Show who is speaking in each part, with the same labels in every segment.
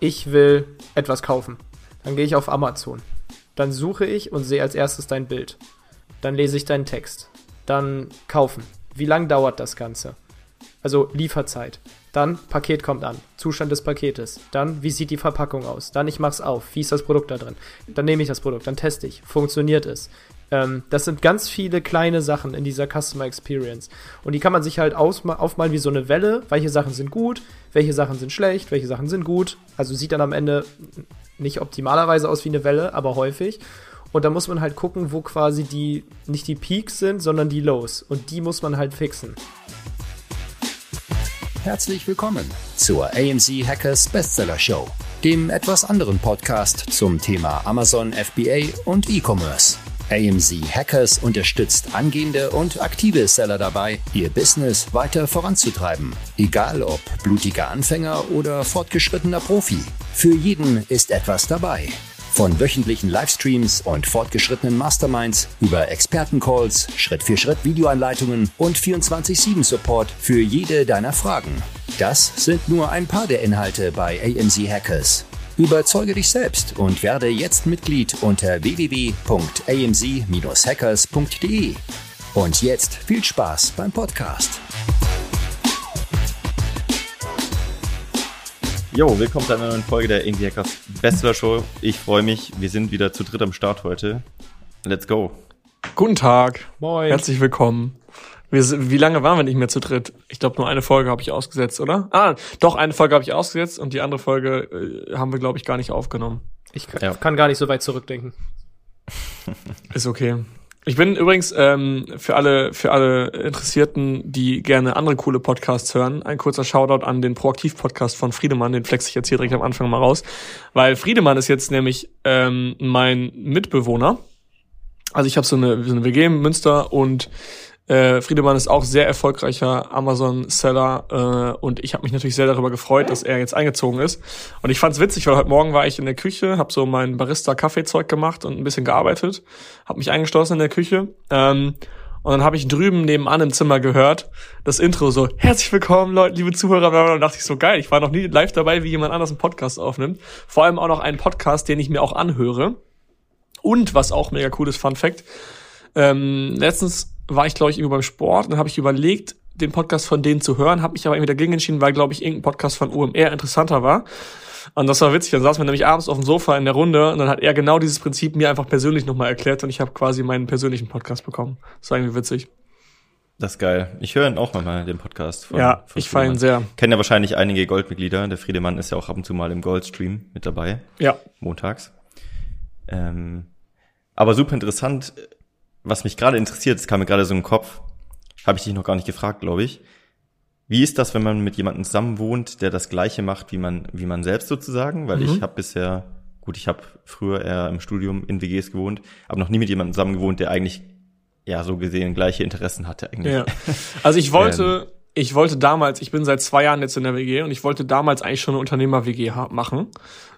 Speaker 1: ich will etwas kaufen. Dann gehe ich auf Amazon. Dann suche ich und sehe als erstes dein Bild. Dann lese ich deinen Text. Dann kaufen. Wie lang dauert das Ganze? Also Lieferzeit. Dann Paket kommt an. Zustand des Paketes. Dann wie sieht die Verpackung aus? Dann ich mach's auf. Wie ist das Produkt da drin? Dann nehme ich das Produkt. Dann teste ich. Funktioniert es? Ähm, das sind ganz viele kleine Sachen in dieser Customer Experience. Und die kann man sich halt aufmalen wie so eine Welle. Welche Sachen sind gut? Welche Sachen sind schlecht? Welche Sachen sind gut? Also sieht dann am Ende nicht optimalerweise aus wie eine Welle, aber häufig. Und da muss man halt gucken, wo quasi die, nicht die Peaks sind, sondern die Lows. Und die muss man halt fixen.
Speaker 2: Herzlich willkommen zur AMZ Hackers Bestseller Show, dem etwas anderen Podcast zum Thema Amazon FBA und E-Commerce. AMZ Hackers unterstützt angehende und aktive Seller dabei, ihr Business weiter voranzutreiben. Egal ob blutiger Anfänger oder fortgeschrittener Profi. Für jeden ist etwas dabei. Von wöchentlichen Livestreams und fortgeschrittenen Masterminds über Expertencalls, Schritt-für-Schritt Videoanleitungen und 24-7-Support für jede deiner Fragen. Das sind nur ein paar der Inhalte bei AMZ Hackers. Überzeuge dich selbst und werde jetzt Mitglied unter www.amz-hackers.de. Und jetzt viel Spaß beim Podcast.
Speaker 3: Jo, willkommen zu einer neuen Folge der AMZ Hackers Bestseller Show. Ich freue mich, wir sind wieder zu dritt am Start heute. Let's go.
Speaker 4: Guten Tag. Moin. Herzlich willkommen. Wir, wie lange waren wir nicht mehr zu dritt? Ich glaube, nur eine Folge habe ich ausgesetzt, oder? Ah, doch, eine Folge habe ich ausgesetzt und die andere Folge äh, haben wir, glaube ich, gar nicht aufgenommen.
Speaker 1: Ich kann, ja. kann, gar nicht so weit zurückdenken.
Speaker 4: Ist okay. Ich bin übrigens ähm, für alle für alle Interessierten, die gerne andere coole Podcasts hören, ein kurzer Shoutout an den Proaktiv-Podcast von Friedemann, den flex ich jetzt hier direkt am Anfang mal raus, weil Friedemann ist jetzt nämlich ähm, mein Mitbewohner. Also ich habe so eine, so eine WG in Münster und äh, Friedemann ist auch sehr erfolgreicher Amazon-Seller äh, und ich habe mich natürlich sehr darüber gefreut, dass er jetzt eingezogen ist. Und ich fand's witzig, weil heute Morgen war ich in der Küche, habe so mein Barista-Kaffeezeug gemacht und ein bisschen gearbeitet, habe mich eingeschlossen in der Küche. Ähm, und dann habe ich drüben nebenan im Zimmer gehört, das Intro so, herzlich willkommen, Leute, liebe Zuhörer. Und dachte ich so, geil, ich war noch nie live dabei, wie jemand anders einen Podcast aufnimmt. Vor allem auch noch einen Podcast, den ich mir auch anhöre. Und was auch mega cool ist, Fun Fact, ähm, letztens war ich, glaube ich, irgendwie beim Sport und dann habe ich überlegt, den Podcast von denen zu hören, habe mich aber irgendwie dagegen entschieden, weil, glaube ich, irgendein Podcast von UMR interessanter war. Und das war witzig. Dann saßen wir nämlich abends auf dem Sofa in der Runde und dann hat er genau dieses Prinzip mir einfach persönlich nochmal erklärt und ich habe quasi meinen persönlichen Podcast bekommen. Das war irgendwie witzig.
Speaker 3: Das ist geil. Ich höre ihn auch mal, den Podcast.
Speaker 4: Von, ja, von ich feiere ihn sehr.
Speaker 3: Kennen ja wahrscheinlich einige Goldmitglieder. Der Friedemann ist ja auch ab und zu mal im Goldstream mit dabei.
Speaker 4: Ja.
Speaker 3: Montags. Ähm, aber super interessant, was mich gerade interessiert, es kam mir gerade so im Kopf, habe ich dich noch gar nicht gefragt, glaube ich. Wie ist das, wenn man mit jemandem zusammen wohnt, der das Gleiche macht wie man, wie man selbst sozusagen? Weil mhm. ich habe bisher, gut, ich habe früher eher im Studium in WGs gewohnt, aber noch nie mit jemandem zusammen gewohnt, der eigentlich ja so gesehen gleiche Interessen hatte eigentlich. Ja.
Speaker 4: Also ich wollte, ähm, ich wollte damals, ich bin seit zwei Jahren jetzt in der WG und ich wollte damals eigentlich schon eine Unternehmer-WG machen.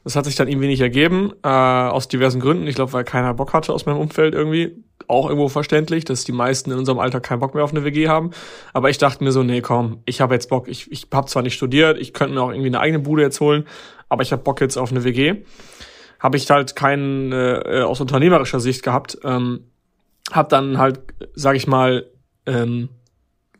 Speaker 4: Das hat sich dann irgendwie nicht ergeben, äh, aus diversen Gründen. Ich glaube, weil keiner Bock hatte aus meinem Umfeld irgendwie. Auch irgendwo verständlich, dass die meisten in unserem Alter keinen Bock mehr auf eine WG haben. Aber ich dachte mir so, nee, komm, ich habe jetzt Bock. Ich, ich habe zwar nicht studiert, ich könnte mir auch irgendwie eine eigene Bude jetzt holen, aber ich habe Bock jetzt auf eine WG. Habe ich halt keinen äh, aus unternehmerischer Sicht gehabt. Ähm, hab dann halt, sag ich mal, ähm,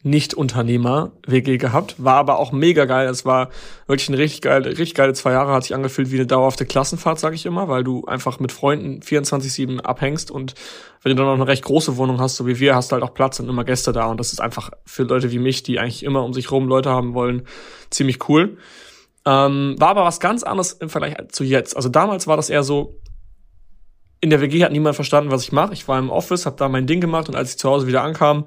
Speaker 4: nicht-Unternehmer-WG gehabt, war aber auch mega geil. Es war wirklich eine richtig geile, richtig geile zwei Jahre, hat sich angefühlt wie eine dauerhafte Klassenfahrt, sag ich immer, weil du einfach mit Freunden 24-7 abhängst und wenn du dann noch eine recht große Wohnung hast, so wie wir, hast du halt auch Platz und immer Gäste da und das ist einfach für Leute wie mich, die eigentlich immer um sich rum Leute haben wollen, ziemlich cool. Ähm, war aber was ganz anderes im Vergleich zu jetzt. Also damals war das eher so, in der WG hat niemand verstanden, was ich mache. Ich war im Office, habe da mein Ding gemacht und als ich zu Hause wieder ankam,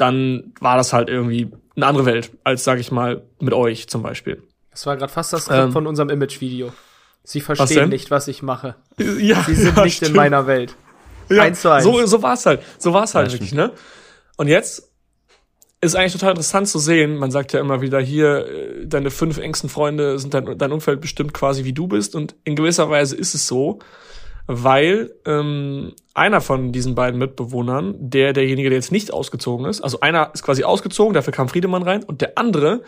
Speaker 4: dann war das halt irgendwie eine andere Welt, als, sag ich mal, mit euch zum Beispiel.
Speaker 1: Das war gerade fast das ähm, von unserem Image-Video. Sie verstehen was nicht, was ich mache. Ja, Sie sind
Speaker 4: ja,
Speaker 1: nicht stimmt. in meiner Welt.
Speaker 4: Ja, eins zu eins. So, so war es halt. So war es halt ja, wirklich, ne? Und jetzt ist eigentlich total interessant zu sehen. Man sagt ja immer wieder hier, äh, deine fünf engsten Freunde sind dein, dein Umfeld bestimmt quasi wie du bist. Und in gewisser Weise ist es so weil ähm, einer von diesen beiden Mitbewohnern, der derjenige, der jetzt nicht ausgezogen ist, also einer ist quasi ausgezogen, dafür kam Friedemann rein und der andere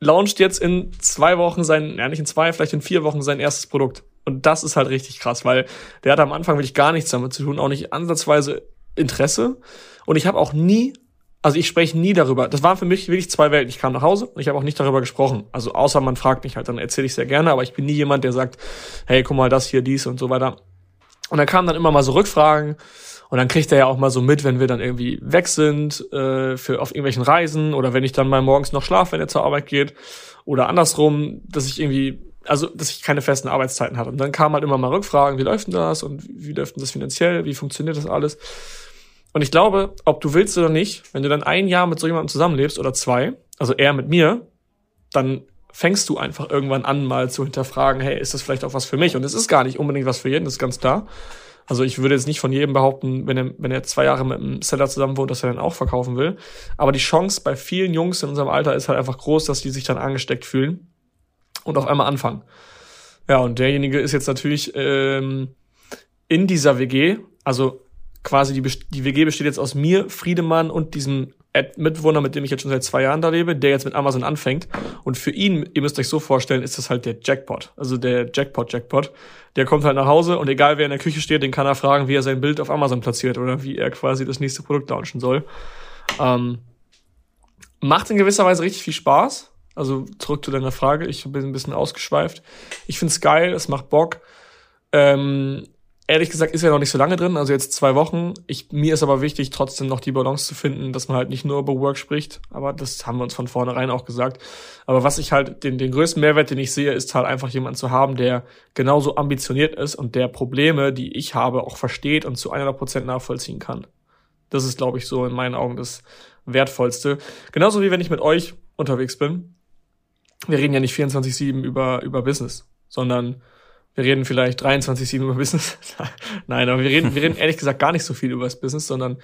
Speaker 4: launcht jetzt in zwei Wochen sein, ja nicht in zwei, vielleicht in vier Wochen sein erstes Produkt. Und das ist halt richtig krass, weil der hat am Anfang wirklich gar nichts damit zu tun, auch nicht ansatzweise Interesse. Und ich habe auch nie, also ich spreche nie darüber. Das waren für mich wirklich zwei Welten. Ich kam nach Hause und ich habe auch nicht darüber gesprochen. Also außer man fragt mich halt, dann erzähle ich sehr gerne, aber ich bin nie jemand, der sagt, hey, guck mal, das hier, dies und so weiter. Und dann kamen dann immer mal so Rückfragen und dann kriegt er ja auch mal so mit, wenn wir dann irgendwie weg sind, äh, für auf irgendwelchen Reisen oder wenn ich dann mal morgens noch schlafe, wenn er zur Arbeit geht. Oder andersrum, dass ich irgendwie, also dass ich keine festen Arbeitszeiten hatte. Und dann kamen halt immer mal Rückfragen, wie läuft denn das und wie läuft denn das finanziell, wie funktioniert das alles? Und ich glaube, ob du willst oder nicht, wenn du dann ein Jahr mit so jemandem zusammenlebst oder zwei, also er mit mir, dann fängst du einfach irgendwann an, mal zu hinterfragen, hey, ist das vielleicht auch was für mich? Und es ist gar nicht unbedingt was für jeden, das ist ganz klar. Also ich würde jetzt nicht von jedem behaupten, wenn er, wenn er zwei Jahre mit einem Seller zusammen wohnt, dass er dann auch verkaufen will. Aber die Chance bei vielen Jungs in unserem Alter ist halt einfach groß, dass die sich dann angesteckt fühlen und auf einmal anfangen. Ja, und derjenige ist jetzt natürlich ähm, in dieser WG, also quasi die, die WG besteht jetzt aus mir, Friedemann und diesem Mitwohner, mit dem ich jetzt schon seit zwei Jahren da lebe, der jetzt mit Amazon anfängt. Und für ihn, ihr müsst euch so vorstellen, ist das halt der Jackpot. Also der Jackpot-Jackpot. Der kommt halt nach Hause und egal wer in der Küche steht, den kann er fragen, wie er sein Bild auf Amazon platziert oder wie er quasi das nächste Produkt launchen soll. Ähm, macht in gewisser Weise richtig viel Spaß. Also zurück zu deiner Frage. Ich bin ein bisschen ausgeschweift. Ich find's geil, es macht Bock. Ähm, ehrlich gesagt ist er noch nicht so lange drin, also jetzt zwei Wochen. Ich, mir ist aber wichtig, trotzdem noch die Balance zu finden, dass man halt nicht nur über Work spricht, aber das haben wir uns von vornherein auch gesagt. Aber was ich halt, den, den größten Mehrwert, den ich sehe, ist halt einfach jemanden zu haben, der genauso ambitioniert ist und der Probleme, die ich habe, auch versteht und zu 100 Prozent nachvollziehen kann. Das ist, glaube ich, so in meinen Augen das Wertvollste. Genauso wie wenn ich mit euch unterwegs bin. Wir reden ja nicht 24-7 über, über Business, sondern wir reden vielleicht 23-7 über Business. Nein, aber wir reden, wir reden ehrlich gesagt gar nicht so viel über das Business, sondern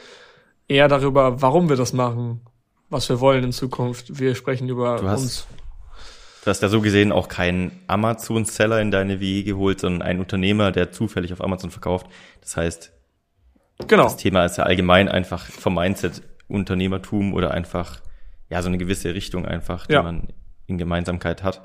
Speaker 4: eher darüber, warum wir das machen, was wir wollen in Zukunft. Wir sprechen über
Speaker 3: du hast,
Speaker 4: uns.
Speaker 3: Du hast ja so gesehen auch keinen Amazon-Seller in deine WE geholt, sondern einen Unternehmer, der zufällig auf Amazon verkauft. Das heißt, genau. das Thema ist ja allgemein einfach vom Mindset Unternehmertum oder einfach, ja, so eine gewisse Richtung einfach, die ja. man in Gemeinsamkeit hat.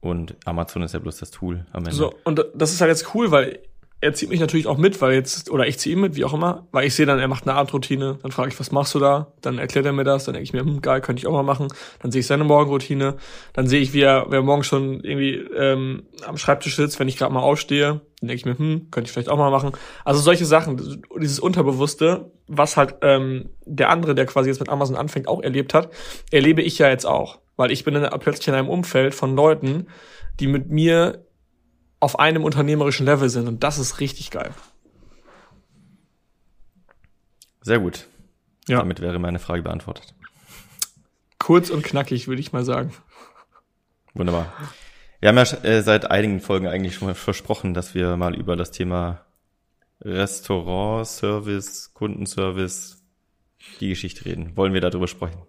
Speaker 3: Und Amazon ist ja bloß das Tool
Speaker 4: am Ende. So, und das ist halt jetzt cool, weil er zieht mich natürlich auch mit, weil jetzt, oder ich ziehe ihn mit, wie auch immer, weil ich sehe dann, er macht eine Abendroutine, dann frage ich, was machst du da? Dann erklärt er mir das, dann denke ich mir, hm, geil, könnte ich auch mal machen. Dann sehe ich seine Morgenroutine, dann sehe ich, wie er, wie er morgen schon irgendwie ähm, am Schreibtisch sitzt, wenn ich gerade mal aufstehe, dann denke ich mir, hm, könnte ich vielleicht auch mal machen. Also solche Sachen, dieses Unterbewusste, was halt ähm, der andere, der quasi jetzt mit Amazon anfängt, auch erlebt hat, erlebe ich ja jetzt auch weil ich bin in, plötzlich in einem Umfeld von Leuten, die mit mir auf einem unternehmerischen Level sind und das ist richtig geil.
Speaker 3: Sehr gut. Ja. Damit wäre meine Frage beantwortet.
Speaker 4: Kurz und knackig, würde ich mal sagen.
Speaker 3: Wunderbar. Wir haben ja äh, seit einigen Folgen eigentlich schon mal versprochen, dass wir mal über das Thema Restaurant, Service, Kundenservice, die Geschichte reden. Wollen wir darüber sprechen?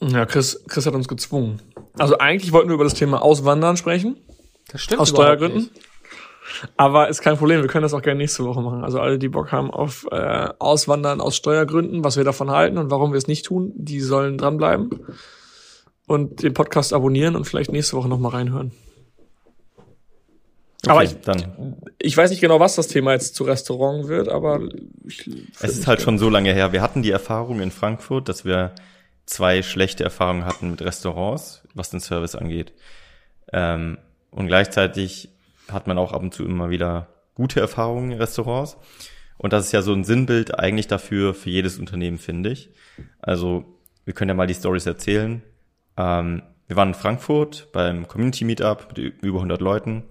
Speaker 4: Ja, Chris, Chris hat uns gezwungen. Also eigentlich wollten wir über das Thema Auswandern sprechen.
Speaker 1: Das stimmt.
Speaker 4: Aus Steuergründen. Nicht. Aber ist kein Problem, wir können das auch gerne nächste Woche machen. Also alle, die Bock haben auf äh, Auswandern aus Steuergründen, was wir davon halten und warum wir es nicht tun, die sollen dranbleiben und den Podcast abonnieren und vielleicht nächste Woche nochmal reinhören. Okay, aber ich, dann. ich weiß nicht genau, was das Thema jetzt zu Restaurant wird, aber ich,
Speaker 3: es ist halt schon so lange her. Wir hatten die Erfahrung in Frankfurt, dass wir zwei schlechte Erfahrungen hatten mit Restaurants, was den Service angeht. Ähm, und gleichzeitig hat man auch ab und zu immer wieder gute Erfahrungen in Restaurants. Und das ist ja so ein Sinnbild eigentlich dafür, für jedes Unternehmen, finde ich. Also, wir können ja mal die Stories erzählen. Ähm, wir waren in Frankfurt beim Community Meetup mit über 100 Leuten.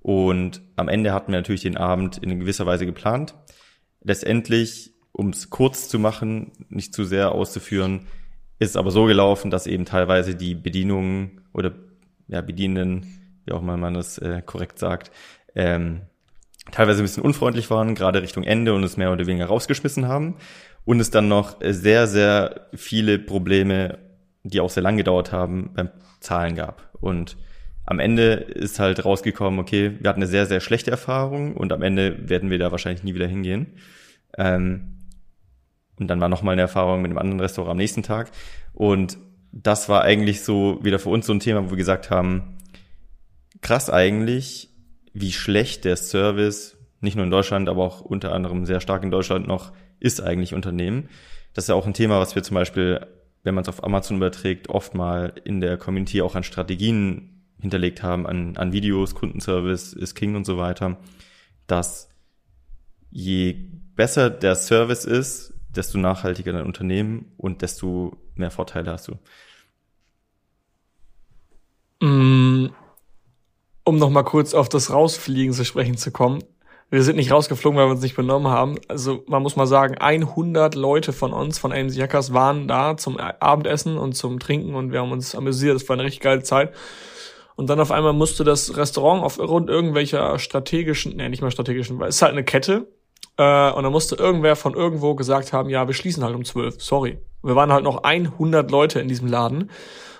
Speaker 3: Und am Ende hatten wir natürlich den Abend in gewisser Weise geplant. Letztendlich, um es kurz zu machen, nicht zu sehr auszuführen, ist aber so gelaufen, dass eben teilweise die Bedienungen oder ja, Bedienenden, wie auch mal man das äh, korrekt sagt, ähm, teilweise ein bisschen unfreundlich waren, gerade Richtung Ende und es mehr oder weniger rausgeschmissen haben. Und es dann noch sehr, sehr viele Probleme, die auch sehr lang gedauert haben, beim Zahlen gab. Und am Ende ist halt rausgekommen, okay, wir hatten eine sehr, sehr schlechte Erfahrung und am Ende werden wir da wahrscheinlich nie wieder hingehen. Ähm, und dann war noch mal eine Erfahrung mit einem anderen Restaurant am nächsten Tag. Und das war eigentlich so wieder für uns so ein Thema, wo wir gesagt haben, krass eigentlich, wie schlecht der Service, nicht nur in Deutschland, aber auch unter anderem sehr stark in Deutschland noch, ist eigentlich Unternehmen. Das ist ja auch ein Thema, was wir zum Beispiel, wenn man es auf Amazon überträgt, oft mal in der Community auch an Strategien hinterlegt haben, an, an Videos, Kundenservice ist King und so weiter, dass je besser der Service ist, desto nachhaltiger dein Unternehmen und desto mehr Vorteile hast du.
Speaker 4: Mm, um noch mal kurz auf das Rausfliegen zu sprechen zu kommen. Wir sind nicht rausgeflogen, weil wir uns nicht benommen haben. Also man muss mal sagen, 100 Leute von uns, von AMC Hackers, waren da zum Abendessen und zum Trinken und wir haben uns amüsiert. Das war eine richtig geile Zeit. Und dann auf einmal musste das Restaurant aufgrund irgendwelcher strategischen, nee, nicht mal strategischen, weil es ist halt eine Kette. Äh, und dann musste irgendwer von irgendwo gesagt haben, ja, wir schließen halt um 12, sorry. Wir waren halt noch 100 Leute in diesem Laden.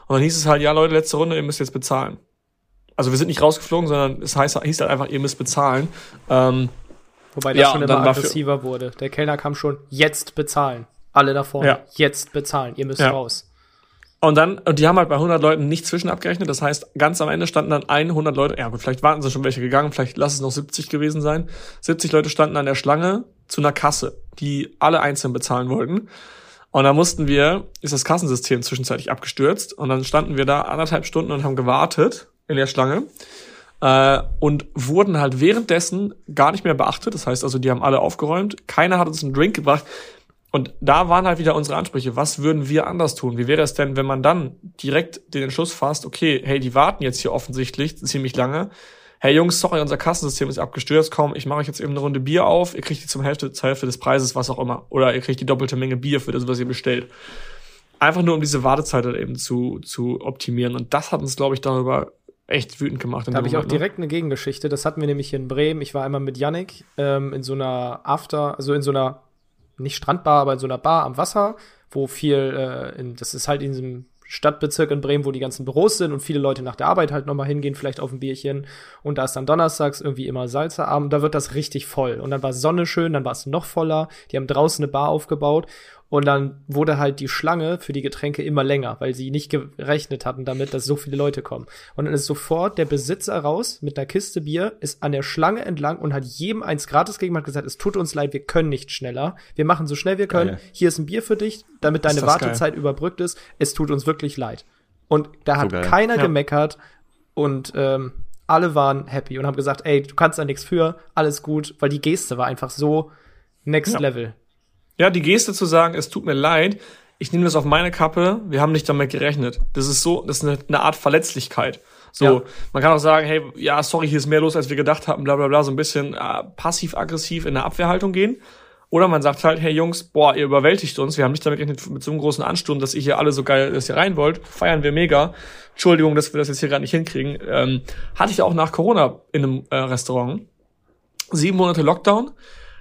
Speaker 4: Und dann hieß es halt, ja Leute, letzte Runde, ihr müsst jetzt bezahlen. Also wir sind nicht rausgeflogen, sondern es heißt, hieß halt einfach, ihr müsst bezahlen. Ähm,
Speaker 1: Wobei das ja, schon immer aggressiver wurde. Der Kellner kam schon, jetzt bezahlen. Alle da vorne, ja. jetzt bezahlen, ihr müsst ja. raus.
Speaker 4: Und dann, und die haben halt bei 100 Leuten nicht zwischen abgerechnet. Das heißt, ganz am Ende standen dann 100 Leute, ja gut, vielleicht warten sie schon welche gegangen, vielleicht lass es noch 70 gewesen sein. 70 Leute standen an der Schlange zu einer Kasse, die alle einzeln bezahlen wollten. Und da mussten wir, ist das Kassensystem zwischenzeitlich abgestürzt und dann standen wir da anderthalb Stunden und haben gewartet in der Schlange äh, und wurden halt währenddessen gar nicht mehr beachtet. Das heißt also, die haben alle aufgeräumt. Keiner hat uns einen Drink gebracht. Und da waren halt wieder unsere Ansprüche. Was würden wir anders tun? Wie wäre es denn, wenn man dann direkt den Entschluss fasst, okay, hey, die warten jetzt hier offensichtlich ziemlich lange. Hey Jungs, sorry, unser Kassensystem ist abgestürzt. Komm, ich mache euch jetzt eben eine Runde Bier auf. Ihr kriegt die zum Hälfte, zur Hälfte des Preises, was auch immer. Oder ihr kriegt die doppelte Menge Bier für das, was ihr bestellt. Einfach nur, um diese Wartezeit halt eben zu, zu optimieren. Und das hat uns, glaube ich, darüber echt wütend gemacht.
Speaker 1: Da habe ich auch ne? direkt eine Gegengeschichte. Das hatten wir nämlich hier in Bremen. Ich war einmal mit Yannick ähm, in so einer After, also in so einer, nicht Strandbar, aber in so einer Bar am Wasser, wo viel, äh, in, das ist halt in diesem Stadtbezirk in Bremen, wo die ganzen Büros sind und viele Leute nach der Arbeit halt nochmal hingehen, vielleicht auf ein Bierchen. Und da ist dann donnerstags irgendwie immer Salzerabend, da wird das richtig voll. Und dann war Sonne schön, dann war es noch voller. Die haben draußen eine Bar aufgebaut und dann wurde halt die Schlange für die Getränke immer länger, weil sie nicht gerechnet hatten damit, dass so viele Leute kommen. Und dann ist sofort der Besitzer raus mit einer Kiste Bier, ist an der Schlange entlang und hat jedem eins gratis gegeben, hat gesagt, es tut uns leid, wir können nicht schneller. Wir machen so schnell wir können. Geil. Hier ist ein Bier für dich, damit deine Wartezeit geil. überbrückt ist. Es tut uns wirklich leid. Und da hat so keiner ja. gemeckert und ähm, alle waren happy und haben gesagt, ey, du kannst da nichts für, alles gut, weil die Geste war einfach so next ja. level.
Speaker 4: Ja, die Geste zu sagen, es tut mir leid, ich nehme das auf meine Kappe, wir haben nicht damit gerechnet. Das ist so, das ist eine, Art Verletzlichkeit. So, ja. man kann auch sagen, hey, ja, sorry, hier ist mehr los, als wir gedacht haben, bla bla bla, so ein bisschen äh, passiv-aggressiv in der Abwehrhaltung gehen. Oder man sagt halt, hey Jungs, boah, ihr überwältigt uns, wir haben nicht damit gerechnet, mit so einem großen Ansturm, dass ihr hier alle so geil, dass ihr rein wollt, feiern wir mega. Entschuldigung, dass wir das jetzt hier gerade nicht hinkriegen. Ähm, hatte ich auch nach Corona in einem äh, Restaurant. Sieben Monate Lockdown.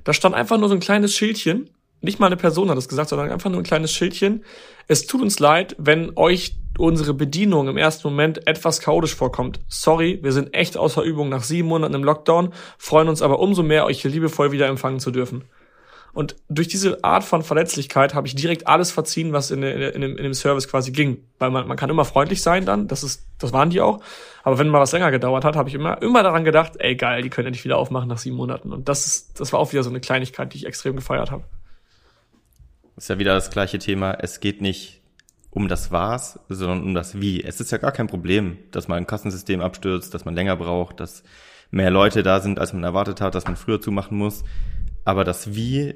Speaker 4: Da stand einfach nur so ein kleines Schildchen nicht mal eine Person hat das gesagt, sondern einfach nur ein kleines Schildchen. Es tut uns leid, wenn euch unsere Bedienung im ersten Moment etwas chaotisch vorkommt. Sorry, wir sind echt außer Übung nach sieben Monaten im Lockdown, freuen uns aber umso mehr, euch hier liebevoll wieder empfangen zu dürfen. Und durch diese Art von Verletzlichkeit habe ich direkt alles verziehen, was in, in, dem, in dem Service quasi ging. Weil man, man kann immer freundlich sein dann, das ist, das waren die auch. Aber wenn mal was länger gedauert hat, habe ich immer, immer daran gedacht, ey geil, die können nicht wieder aufmachen nach sieben Monaten. Und das ist, das war auch wieder so eine Kleinigkeit, die ich extrem gefeiert habe
Speaker 3: ist ja wieder das gleiche Thema. Es geht nicht um das Was, sondern um das Wie. Es ist ja gar kein Problem, dass man ein Kassensystem abstürzt, dass man länger braucht, dass mehr Leute da sind, als man erwartet hat, dass man früher zumachen muss. Aber das Wie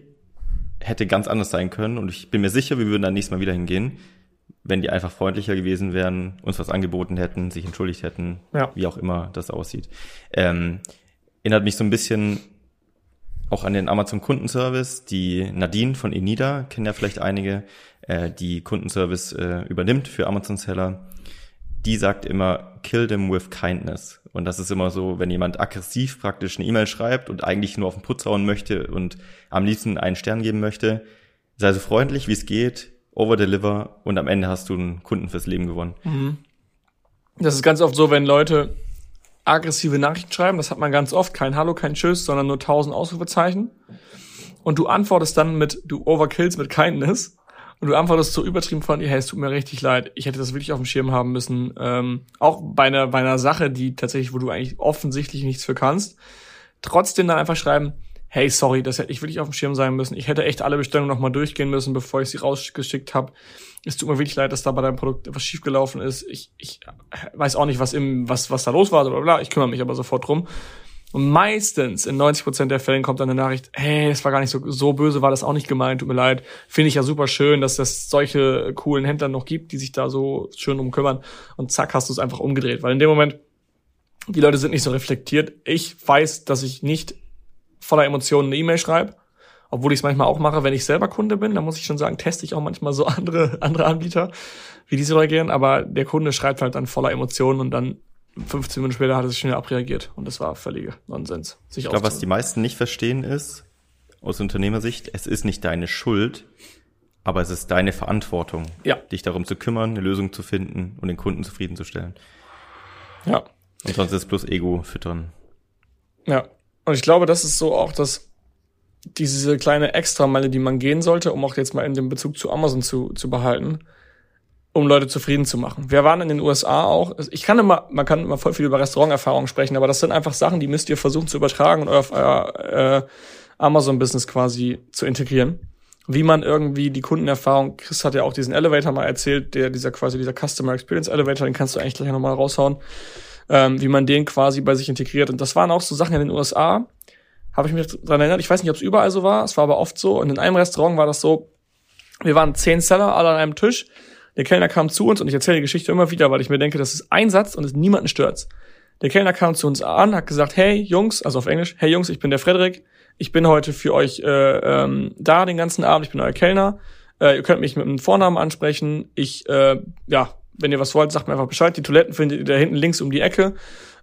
Speaker 3: hätte ganz anders sein können und ich bin mir sicher, wir würden dann nächstes Mal wieder hingehen, wenn die einfach freundlicher gewesen wären, uns was angeboten hätten, sich entschuldigt hätten, ja. wie auch immer das aussieht. Ähm, erinnert mich so ein bisschen auch an den Amazon Kundenservice. Die Nadine von Enida, kennen ja vielleicht einige, äh, die Kundenservice äh, übernimmt für Amazon-Seller. Die sagt immer, kill them with kindness. Und das ist immer so, wenn jemand aggressiv praktisch eine E-Mail schreibt und eigentlich nur auf den Putz hauen möchte und am liebsten einen Stern geben möchte, sei so freundlich, wie es geht, overdeliver und am Ende hast du einen Kunden fürs Leben gewonnen. Mhm.
Speaker 4: Das ist ganz oft so, wenn Leute aggressive Nachrichten schreiben. Das hat man ganz oft. Kein Hallo, kein Tschüss, sondern nur tausend Ausrufezeichen. Und du antwortest dann mit, du overkills mit Kindness. und du antwortest so übertrieben von hey, es tut mir richtig leid, ich hätte das wirklich auf dem Schirm haben müssen. Ähm, auch bei einer, bei einer Sache, die tatsächlich, wo du eigentlich offensichtlich nichts für kannst, trotzdem dann einfach schreiben, hey, sorry, das hätte ich wirklich auf dem Schirm sein müssen. Ich hätte echt alle Bestellungen nochmal durchgehen müssen, bevor ich sie rausgeschickt habe. Es tut mir wirklich leid, dass da bei deinem Produkt etwas schiefgelaufen ist. Ich, ich weiß auch nicht, was im, was, was da los war, oder bla. Ich kümmere mich aber sofort drum. Und meistens, in 90% der Fällen, kommt dann eine Nachricht, hey, das war gar nicht so, so böse, war das auch nicht gemeint, tut mir leid. Finde ich ja super schön, dass es solche coolen Händler noch gibt, die sich da so schön drum kümmern. Und zack, hast du es einfach umgedreht. Weil in dem Moment, die Leute sind nicht so reflektiert. Ich weiß, dass ich nicht voller Emotionen eine E-Mail schreibe, obwohl ich es manchmal auch mache, wenn ich selber Kunde bin. Da muss ich schon sagen, teste ich auch manchmal so andere, andere Anbieter, wie die so reagieren. Aber der Kunde schreibt halt dann voller Emotionen und dann 15 Minuten später hat er sich schnell abreagiert und das war völlige Nonsens.
Speaker 3: Sich ich glaube, was die meisten nicht verstehen ist, aus Unternehmersicht, es ist nicht deine Schuld, aber es ist deine Verantwortung,
Speaker 4: ja.
Speaker 3: dich darum zu kümmern, eine Lösung zu finden und den Kunden zufriedenzustellen.
Speaker 4: Ja.
Speaker 3: Und sonst ist es bloß Ego füttern.
Speaker 4: Ja. Und ich glaube, das ist so auch das, diese kleine Extrameile, die man gehen sollte, um auch jetzt mal in dem Bezug zu Amazon zu, zu behalten um Leute zufrieden zu machen. Wir waren in den USA auch. Ich kann immer, man kann immer voll viel über Restauranterfahrungen sprechen, aber das sind einfach Sachen, die müsst ihr versuchen zu übertragen und auf euer äh, Amazon-Business quasi zu integrieren. Wie man irgendwie die Kundenerfahrung, Chris hat ja auch diesen Elevator mal erzählt, der dieser quasi dieser Customer Experience Elevator, den kannst du eigentlich gleich nochmal raushauen, ähm, wie man den quasi bei sich integriert. Und das waren auch so Sachen in den USA, habe ich mich dran erinnert. Ich weiß nicht, ob es überall so war, es war aber oft so. Und in einem Restaurant war das so, wir waren zehn Seller alle an einem Tisch der Kellner kam zu uns und ich erzähle die Geschichte immer wieder, weil ich mir denke, das ist ein Satz und es niemanden stört. Der Kellner kam zu uns an, hat gesagt, hey Jungs, also auf Englisch, hey Jungs, ich bin der Frederik, ich bin heute für euch äh, ähm, da den ganzen Abend, ich bin euer Kellner. Äh, ihr könnt mich mit einem Vornamen ansprechen. Ich, äh, ja, wenn ihr was wollt, sagt mir einfach Bescheid. Die Toiletten findet ihr da hinten links um die Ecke.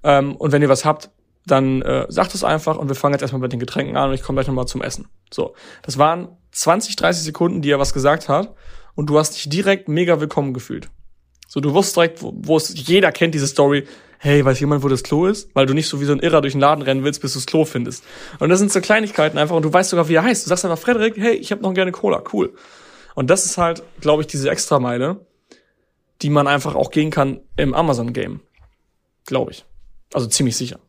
Speaker 4: Ähm, und wenn ihr was habt, dann äh, sagt es einfach und wir fangen jetzt erstmal mit den Getränken an und ich komme gleich nochmal zum Essen. So, das waren 20, 30 Sekunden, die er was gesagt hat und du hast dich direkt mega willkommen gefühlt. So, du wusstest direkt, wo, wo es, jeder kennt diese Story, hey, weiß jemand, wo das Klo ist? Weil du nicht so wie so ein Irrer durch den Laden rennen willst, bis du das Klo findest. Und das sind so Kleinigkeiten einfach und du weißt sogar, wie er heißt. Du sagst einfach, Frederik, hey, ich habe noch gerne Cola, cool. Und das ist halt, glaube ich, diese Extrameile, die man einfach auch gehen kann im Amazon-Game. Glaube ich. Also ziemlich sicher.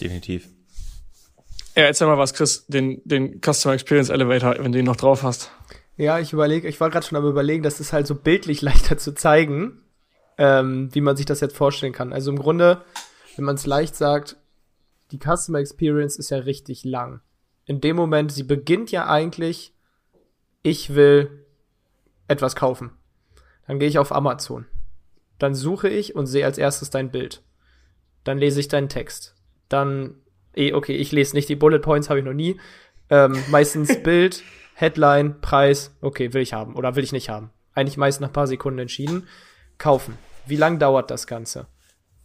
Speaker 3: Definitiv.
Speaker 4: Ja, erzähl mal was, Chris, den, den Customer Experience Elevator, wenn du ihn noch drauf hast.
Speaker 1: Ja, ich überlege, ich war gerade schon am überlegen, das ist halt so bildlich leichter zu zeigen, ähm, wie man sich das jetzt vorstellen kann. Also im Grunde, wenn man es leicht sagt, die Customer Experience ist ja richtig lang. In dem Moment, sie beginnt ja eigentlich, ich will etwas kaufen. Dann gehe ich auf Amazon. Dann suche ich und sehe als erstes dein Bild. Dann lese ich deinen Text. Dann, eh, okay, ich lese nicht die Bullet Points, habe ich noch nie. Ähm, meistens Bild, Headline, Preis, okay, will ich haben oder will ich nicht haben. Eigentlich meist nach ein paar Sekunden entschieden. Kaufen. Wie lang dauert das Ganze?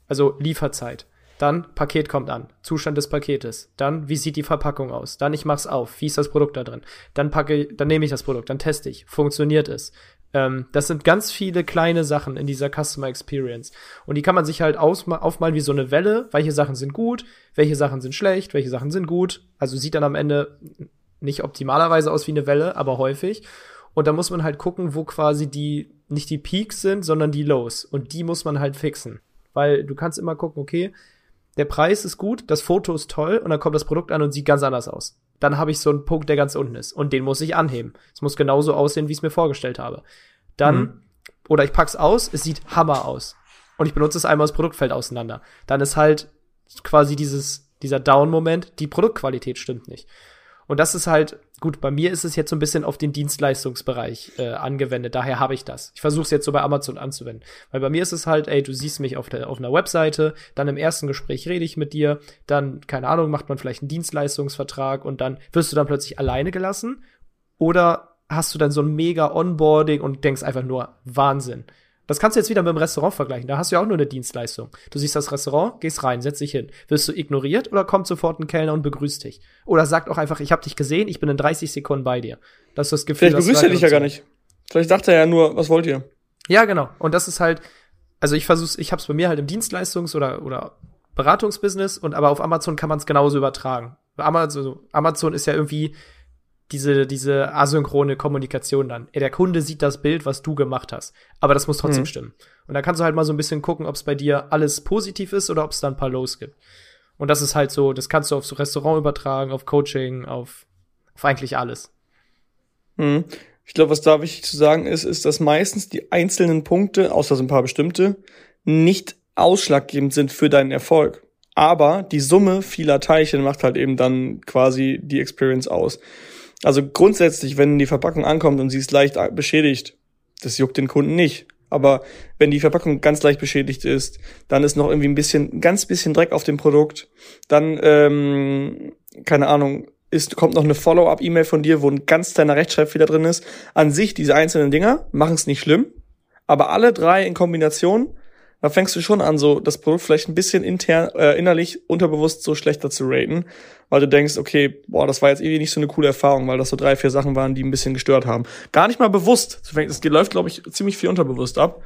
Speaker 1: Also Lieferzeit. Dann Paket kommt an. Zustand des Paketes. Dann wie sieht die Verpackung aus? Dann ich mach's auf. Wie ist das Produkt da drin? Dann packe, dann nehme ich das Produkt, dann teste ich. Funktioniert es? Ähm, das sind ganz viele kleine Sachen in dieser Customer Experience. Und die kann man sich halt aufmalen wie so eine Welle. Welche Sachen sind gut? Welche Sachen sind schlecht? Welche Sachen sind gut? Also sieht dann am Ende nicht optimalerweise aus wie eine Welle, aber häufig. Und da muss man halt gucken, wo quasi die, nicht die Peaks sind, sondern die Lows. Und die muss man halt fixen. Weil du kannst immer gucken, okay, der Preis ist gut, das Foto ist toll und dann kommt das Produkt an und sieht ganz anders aus. Dann habe ich so einen Punkt, der ganz unten ist. Und den muss ich anheben. Es muss genauso aussehen, wie ich es mir vorgestellt habe. Dann, mhm. oder ich pack's aus, es sieht Hammer aus. Und ich benutze es einmal das Produktfeld auseinander. Dann ist halt quasi dieses, dieser Down-Moment, die Produktqualität stimmt nicht. Und das ist halt, gut, bei mir ist es jetzt so ein bisschen auf den Dienstleistungsbereich äh, angewendet, daher habe ich das. Ich versuche es jetzt so bei Amazon anzuwenden. Weil bei mir ist es halt, ey, du siehst mich auf, der, auf einer Webseite, dann im ersten Gespräch rede ich mit dir, dann, keine Ahnung, macht man vielleicht einen Dienstleistungsvertrag und dann wirst du dann plötzlich alleine gelassen. Oder hast du dann so ein mega Onboarding und denkst einfach nur, Wahnsinn. Das kannst du jetzt wieder mit dem Restaurant vergleichen. Da hast du ja auch nur eine Dienstleistung. Du siehst das Restaurant, gehst rein, setz dich hin. Wirst du ignoriert oder kommt sofort ein Kellner und begrüßt dich? Oder sagt auch einfach, ich habe dich gesehen, ich bin in 30 Sekunden bei dir. Das ist das Gefühl.
Speaker 4: Vielleicht begrüßt er dich ja gar nicht. Vielleicht dachte er ja nur, was wollt ihr?
Speaker 1: Ja, genau. Und das ist halt, also ich versuch's, ich hab's bei mir halt im Dienstleistungs- oder, oder Beratungsbusiness und aber auf Amazon kann man es genauso übertragen. Amazon, Amazon ist ja irgendwie diese, diese asynchrone Kommunikation dann. Der Kunde sieht das Bild, was du gemacht hast. Aber das muss trotzdem
Speaker 4: Mhm.
Speaker 1: stimmen. Und da kannst du halt mal so ein bisschen gucken, ob es bei dir alles positiv ist oder ob es da ein paar Lows gibt. Und das ist halt so, das kannst du auf so Restaurant übertragen, auf Coaching, auf, auf eigentlich alles.
Speaker 4: Mhm. Ich glaube, was da wichtig zu sagen ist, ist, dass meistens die einzelnen Punkte, außer so ein paar bestimmte, nicht ausschlaggebend sind für deinen Erfolg. Aber die Summe vieler Teilchen macht halt eben dann quasi die Experience aus. Also grundsätzlich, wenn die Verpackung ankommt und sie ist leicht beschädigt, das juckt den Kunden nicht. Aber wenn die Verpackung ganz leicht beschädigt ist, dann ist noch irgendwie ein bisschen, ganz bisschen Dreck auf dem Produkt. Dann, ähm, keine Ahnung, ist, kommt noch eine Follow-up-E-Mail von dir, wo ein ganz kleiner Rechtschreibfehler drin ist. An sich, diese einzelnen Dinger machen es nicht schlimm. Aber alle drei in Kombination, da fängst du schon an, so das Produkt vielleicht ein bisschen intern, äh, innerlich unterbewusst so schlechter zu raten, weil du denkst, okay, boah, das war jetzt irgendwie nicht so eine coole Erfahrung, weil das so drei, vier Sachen waren, die ein bisschen gestört haben. Gar nicht mal bewusst. Es läuft, glaube ich, ziemlich viel unterbewusst ab.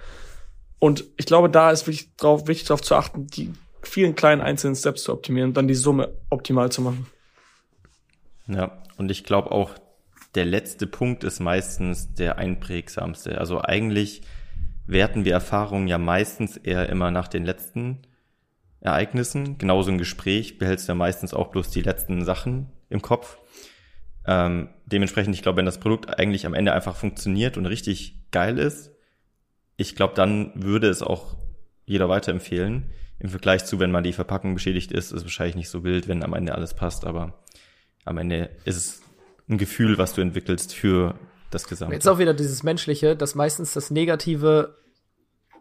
Speaker 4: Und ich glaube, da ist wirklich drauf, wichtig darauf zu achten, die vielen kleinen einzelnen Steps zu optimieren und dann die Summe optimal zu machen.
Speaker 3: Ja, und ich glaube auch, der letzte Punkt ist meistens der einprägsamste. Also eigentlich werten wir Erfahrungen ja meistens eher immer nach den letzten Ereignissen. Genauso ein Gespräch behältst du ja meistens auch bloß die letzten Sachen im Kopf. Ähm, dementsprechend, ich glaube, wenn das Produkt eigentlich am Ende einfach funktioniert und richtig geil ist, ich glaube, dann würde es auch jeder weiterempfehlen. Im Vergleich zu, wenn mal die Verpackung beschädigt ist, ist es wahrscheinlich nicht so wild, wenn am Ende alles passt, aber am Ende ist es ein Gefühl, was du entwickelst für das Gesamte.
Speaker 1: Jetzt auch wieder dieses Menschliche, dass meistens das Negative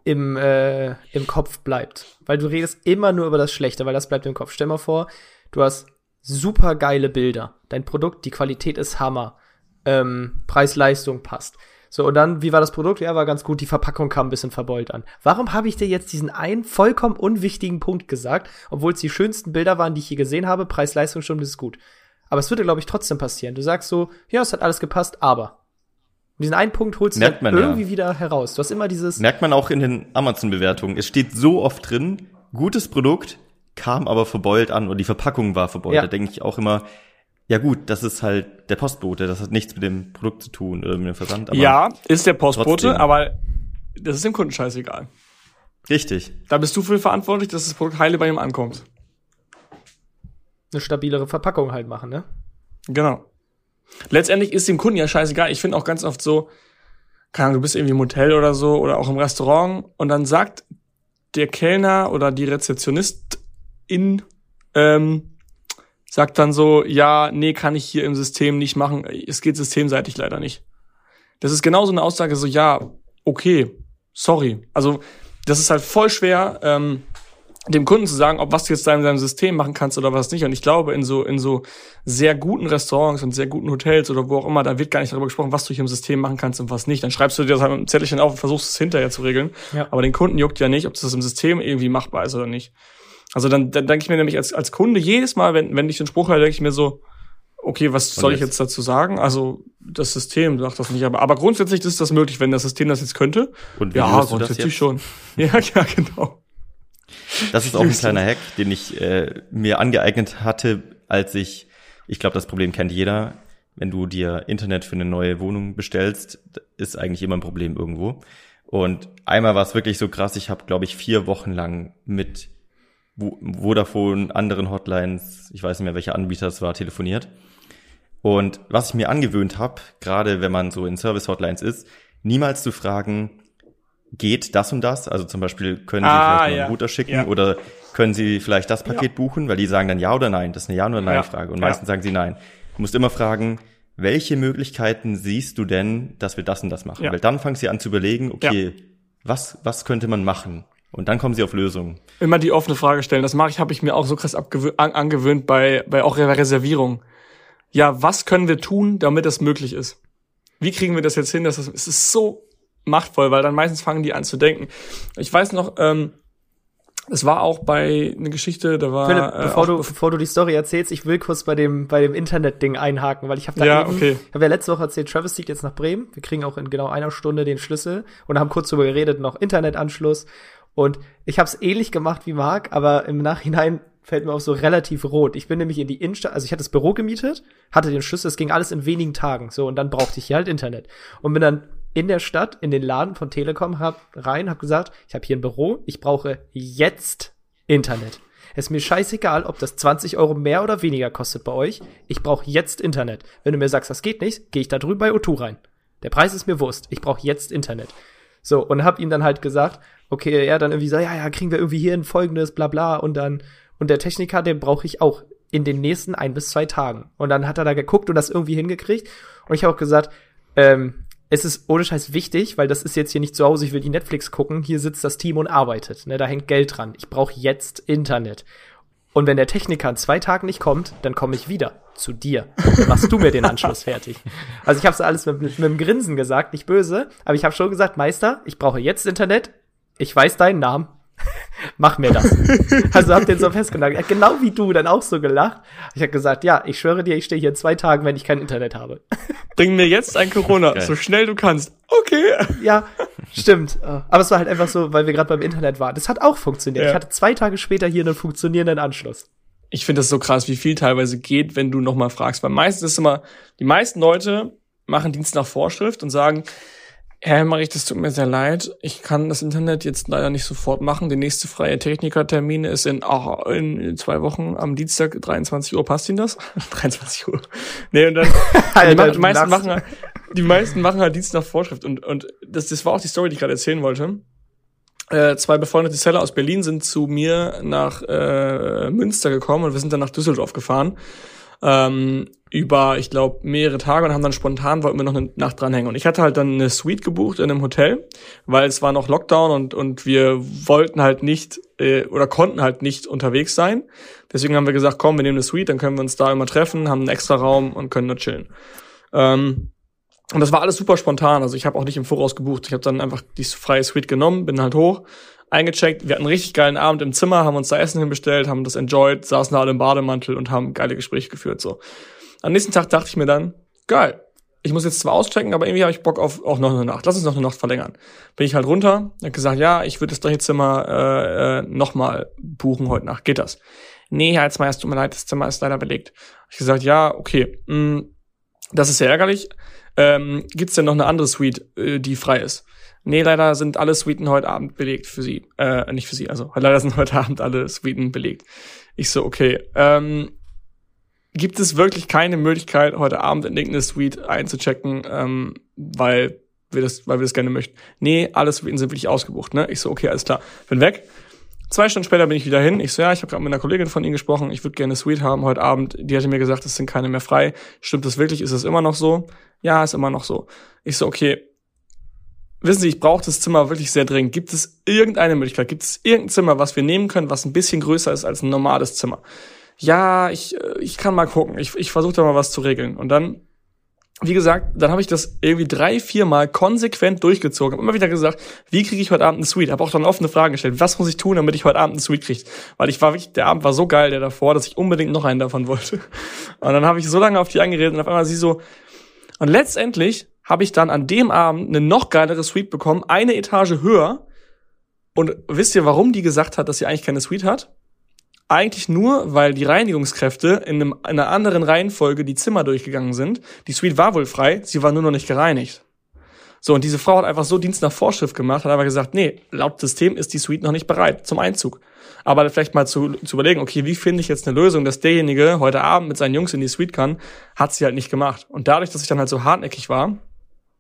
Speaker 1: im, äh, im Kopf bleibt. Weil du redest immer nur über das Schlechte, weil das bleibt im Kopf. Stell mal vor, du hast super geile Bilder. Dein Produkt, die Qualität ist Hammer. Ähm, Preis-Leistung passt. So, und dann, wie war das Produkt? Ja, war ganz gut. Die Verpackung kam ein bisschen verbeult an. Warum habe ich dir jetzt diesen einen vollkommen unwichtigen Punkt gesagt, obwohl es die schönsten Bilder waren, die ich je gesehen habe? Preis-Leistung stimmt, das ist gut. Aber es würde, glaube ich, trotzdem passieren. Du sagst so, ja, es hat alles gepasst, aber. Und diesen einen Punkt holst
Speaker 3: Merkt
Speaker 1: du
Speaker 3: man
Speaker 1: irgendwie
Speaker 3: ja.
Speaker 1: wieder heraus. Du hast immer dieses.
Speaker 3: Merkt man auch in den Amazon-Bewertungen. Es steht so oft drin, gutes Produkt, kam aber verbeult an und die Verpackung war verbeult.
Speaker 1: Ja.
Speaker 3: Da denke ich auch immer, ja gut, das ist halt der Postbote, das hat nichts mit dem Produkt zu tun oder mit dem Versand. Aber
Speaker 4: ja, ist der Postbote,
Speaker 3: trotzdem.
Speaker 4: aber das ist dem Kunden scheißegal.
Speaker 3: Richtig.
Speaker 4: Da bist du für verantwortlich, dass das Produkt heile bei ihm ankommt.
Speaker 1: eine stabilere Verpackung halt machen, ne?
Speaker 4: Genau. Letztendlich ist dem Kunden ja scheißegal. Ich finde auch ganz oft so, keine Ahnung, du bist irgendwie im Hotel oder so oder auch im Restaurant und dann sagt der Kellner oder die Rezeptionistin ähm, sagt dann so, ja, nee, kann ich hier im System nicht machen. Es geht systemseitig leider nicht. Das ist genau so eine Aussage, so, ja, okay, sorry. Also, das ist halt voll schwer, ähm, dem Kunden zu sagen, ob was du jetzt da in seinem System machen kannst oder was nicht. Und ich glaube, in so, in so sehr guten Restaurants und sehr guten Hotels oder wo auch immer, da wird gar nicht darüber gesprochen, was du hier im System machen kannst und was nicht. Dann schreibst du dir das halt mit einem Zettelchen auf und versuchst es hinterher zu regeln.
Speaker 1: Ja.
Speaker 4: Aber den Kunden juckt ja nicht, ob das im System irgendwie machbar ist oder nicht. Also dann, dann denke ich mir nämlich als, als Kunde jedes Mal, wenn, wenn ich den Spruch höre, denke ich mir so, okay, was soll ich
Speaker 3: jetzt?
Speaker 4: dazu sagen? Also das System sagt das nicht, aber, aber grundsätzlich ist das möglich, wenn das System das jetzt könnte.
Speaker 3: Und wie
Speaker 4: Ja,
Speaker 3: löst du das
Speaker 4: grundsätzlich
Speaker 3: jetzt?
Speaker 4: schon. Ja, ja, genau.
Speaker 3: Das ist auch ein kleiner Hack, den ich äh, mir angeeignet hatte, als ich, ich glaube, das Problem kennt jeder, wenn du dir Internet für eine neue Wohnung bestellst, ist eigentlich immer ein Problem irgendwo. Und einmal war es wirklich so krass, ich habe, glaube ich, vier Wochen lang mit Vo- Vodafone, anderen Hotlines, ich weiß nicht mehr, welcher Anbieter es war, telefoniert. Und was ich mir angewöhnt habe, gerade wenn man so in Service-Hotlines ist, niemals zu fragen, geht das und das? Also zum Beispiel, können Sie
Speaker 4: Ah,
Speaker 3: vielleicht mal
Speaker 4: ja.
Speaker 3: einen Router schicken
Speaker 4: Ja.
Speaker 3: oder können Sie vielleicht das Paket buchen? Weil die sagen dann ja oder nein. Das ist eine Ja- oder
Speaker 4: Ja.
Speaker 3: Nein-Frage. Und
Speaker 4: Ja.
Speaker 3: meistens sagen sie nein. Du musst immer fragen, welche Möglichkeiten siehst du denn, dass wir das und das machen?
Speaker 4: Ja.
Speaker 3: Weil dann fangen sie an zu überlegen, okay, was, was könnte man machen? Und dann kommen sie auf Lösungen.
Speaker 4: Immer die offene Frage stellen. Das mache ich, habe ich mir auch so krass an, angewöhnt bei, bei auch Reservierung. Ja, was können wir tun, damit das möglich ist? Wie kriegen wir das jetzt hin? Dass das, es ist so machtvoll, weil dann meistens fangen die an zu denken. Ich weiß noch, ähm, es war auch bei einer Geschichte, da war
Speaker 1: Philipp,
Speaker 4: äh,
Speaker 1: bevor,
Speaker 4: auch
Speaker 1: du, bevor du die Story erzählst, ich will kurz bei dem, bei dem Internet-Ding einhaken, weil ich habe da
Speaker 4: Ja,
Speaker 1: eben,
Speaker 4: okay.
Speaker 1: ich habe ja letzte Woche erzählt, Travis zieht jetzt nach Bremen. Wir kriegen auch in genau einer Stunde den Schlüssel und haben kurz darüber geredet, noch Internetanschluss. Und ich habe es ähnlich gemacht wie Marc, aber im Nachhinein fällt mir auch so relativ rot. Ich bin nämlich in die Innenstadt, also ich hatte das Büro gemietet, hatte den Schlüssel, es ging alles in wenigen Tagen. So, und dann brauchte ich hier halt Internet. Und bin dann in der Stadt, in den Laden von Telekom hab, rein, hab gesagt, ich habe hier ein Büro, ich brauche jetzt Internet. Es ist mir scheißegal, ob das 20 Euro mehr oder weniger kostet bei euch. Ich brauche jetzt Internet. Wenn du mir sagst, das geht nicht, gehe ich da drüben bei O2 rein. Der Preis ist mir Wurst. Ich brauche jetzt Internet. So, und hab ihm dann halt gesagt, okay, er dann irgendwie so, ja, ja, kriegen wir irgendwie hier ein folgendes, bla bla, und dann, und der Techniker, den brauche ich auch in den nächsten ein bis zwei Tagen. Und dann hat er da geguckt und das irgendwie hingekriegt. Und ich habe auch gesagt, ähm, es ist ohne Scheiß wichtig, weil das ist jetzt hier nicht zu Hause, ich will die Netflix gucken, hier sitzt das Team und arbeitet. Ne, da hängt Geld dran. Ich brauche jetzt Internet. Und wenn der Techniker in zwei Tagen nicht kommt, dann komme ich wieder zu dir. Dann machst du mir den Anschluss fertig. Also ich habe alles mit, mit, mit einem Grinsen gesagt, nicht böse, aber ich habe schon gesagt, Meister, ich brauche jetzt Internet. Ich weiß deinen Namen. Mach mir das. also hab den so festgenagelt. Er hat genau wie du dann auch so gelacht. Ich habe gesagt, ja, ich schwöre dir, ich stehe hier in zwei Tagen, wenn ich kein Internet habe.
Speaker 4: Bring mir jetzt ein Corona, Geil. so schnell du kannst. Okay.
Speaker 1: Ja, stimmt. Aber es war halt einfach so, weil wir gerade beim Internet waren. Das hat auch funktioniert. Ja. Ich hatte zwei Tage später hier einen funktionierenden Anschluss.
Speaker 4: Ich finde das so krass, wie viel teilweise geht, wenn du nochmal fragst. Weil meistens ist immer, die meisten Leute machen Dienst nach Vorschrift und sagen, Herr Hemmerich, das tut mir sehr leid. Ich kann das Internet jetzt leider nicht sofort machen. Der nächste freie Technikertermin ist in, oh, in zwei Wochen am Dienstag 23 Uhr. Passt Ihnen das? 23 Uhr. Nee, und dann Alter, die, meisten machen halt, die meisten machen halt Dienst nach Vorschrift. Und, und das, das war auch die Story, die ich gerade erzählen wollte. Äh, zwei befreundete Seller aus Berlin sind zu mir nach äh, Münster gekommen und wir sind dann nach Düsseldorf gefahren ähm, über, ich glaube, mehrere Tage und haben dann spontan, wollten wir noch eine Nacht dranhängen. Und ich hatte halt dann eine Suite gebucht in einem Hotel, weil es war noch Lockdown und, und wir wollten halt nicht äh, oder konnten halt nicht unterwegs sein. Deswegen haben wir gesagt, komm, wir nehmen eine Suite, dann können wir uns da immer treffen, haben einen extra Raum und können nur chillen. Ähm, und das war alles super spontan. Also ich habe auch nicht im Voraus gebucht. Ich habe dann einfach die freie Suite genommen, bin halt hoch, eingecheckt. Wir hatten einen richtig geilen Abend im Zimmer, haben uns da Essen hinbestellt, haben das enjoyed, saßen da alle im Bademantel und haben geile Gespräche geführt. So. Am nächsten Tag dachte ich mir dann, geil, ich muss jetzt zwar auschecken, aber irgendwie habe ich Bock auf auch noch eine Nacht. Lass uns noch eine Nacht verlängern. Bin ich halt runter, hab gesagt, ja, ich würde das gleiche Zimmer äh, äh, nochmal buchen heute Nacht. Geht das? Nee, Herr Heizmeier, es tut mir leid, das Zimmer ist leider belegt. Hab ich gesagt, ja, okay, mh, mm, das ist sehr ärgerlich. Ähm, gibt's denn noch eine andere Suite, äh, die frei ist? Nee, leider sind alle Suiten heute Abend belegt für sie. Äh, nicht für sie, also leider sind heute Abend alle Suiten belegt. Ich so, okay. Ähm, gibt es wirklich keine Möglichkeit, heute Abend in irgendeine Suite einzuchecken, ähm, weil wir das, weil wir das gerne möchten? Nee, alle Suiten sind wirklich ausgebucht, ne? Ich so, okay, alles klar. Bin weg. Zwei Stunden später bin ich wieder hin. Ich so, ja, ich habe gerade mit einer Kollegin von Ihnen gesprochen. Ich würde gerne eine Suite haben heute Abend. Die hatte mir gesagt, es sind keine mehr frei. Stimmt das wirklich? Ist es immer noch so? Ja, ist immer noch so. Ich so, okay, wissen Sie, ich brauche das Zimmer wirklich sehr dringend. Gibt es irgendeine Möglichkeit? Gibt es irgendein Zimmer, was wir nehmen können, was ein bisschen größer ist als ein normales Zimmer? Ja, ich, äh, ich kann mal gucken. Ich, ich versuche da mal was zu regeln. Und dann, wie gesagt, dann habe ich das irgendwie drei, vier Mal konsequent durchgezogen. Hab immer wieder gesagt, wie kriege ich heute Abend eine Suite? Habe auch dann offene Fragen gestellt. Was muss ich tun, damit ich heute Abend eine Suite kriege? Weil ich war wirklich, der Abend war so geil, der davor, dass ich unbedingt noch einen davon wollte. Und dann habe ich so lange auf die angeredet und auf einmal sie so. Und letztendlich habe ich dann an dem Abend eine noch geilere Suite bekommen, eine Etage höher. Und wisst ihr, warum die gesagt hat, dass sie eigentlich keine Suite hat? Eigentlich nur, weil die Reinigungskräfte in, einem, in einer anderen Reihenfolge die Zimmer durchgegangen sind. Die Suite war wohl frei, sie war nur noch nicht gereinigt. So, und diese Frau hat einfach so Dienst nach Vorschrift gemacht, hat aber gesagt, nee, laut System ist die Suite noch nicht bereit zum Einzug. Aber vielleicht mal zu, zu überlegen, okay, wie finde ich jetzt eine Lösung, dass derjenige heute Abend mit seinen Jungs in die Suite kann, hat sie halt nicht gemacht. Und dadurch, dass ich dann halt so hartnäckig war,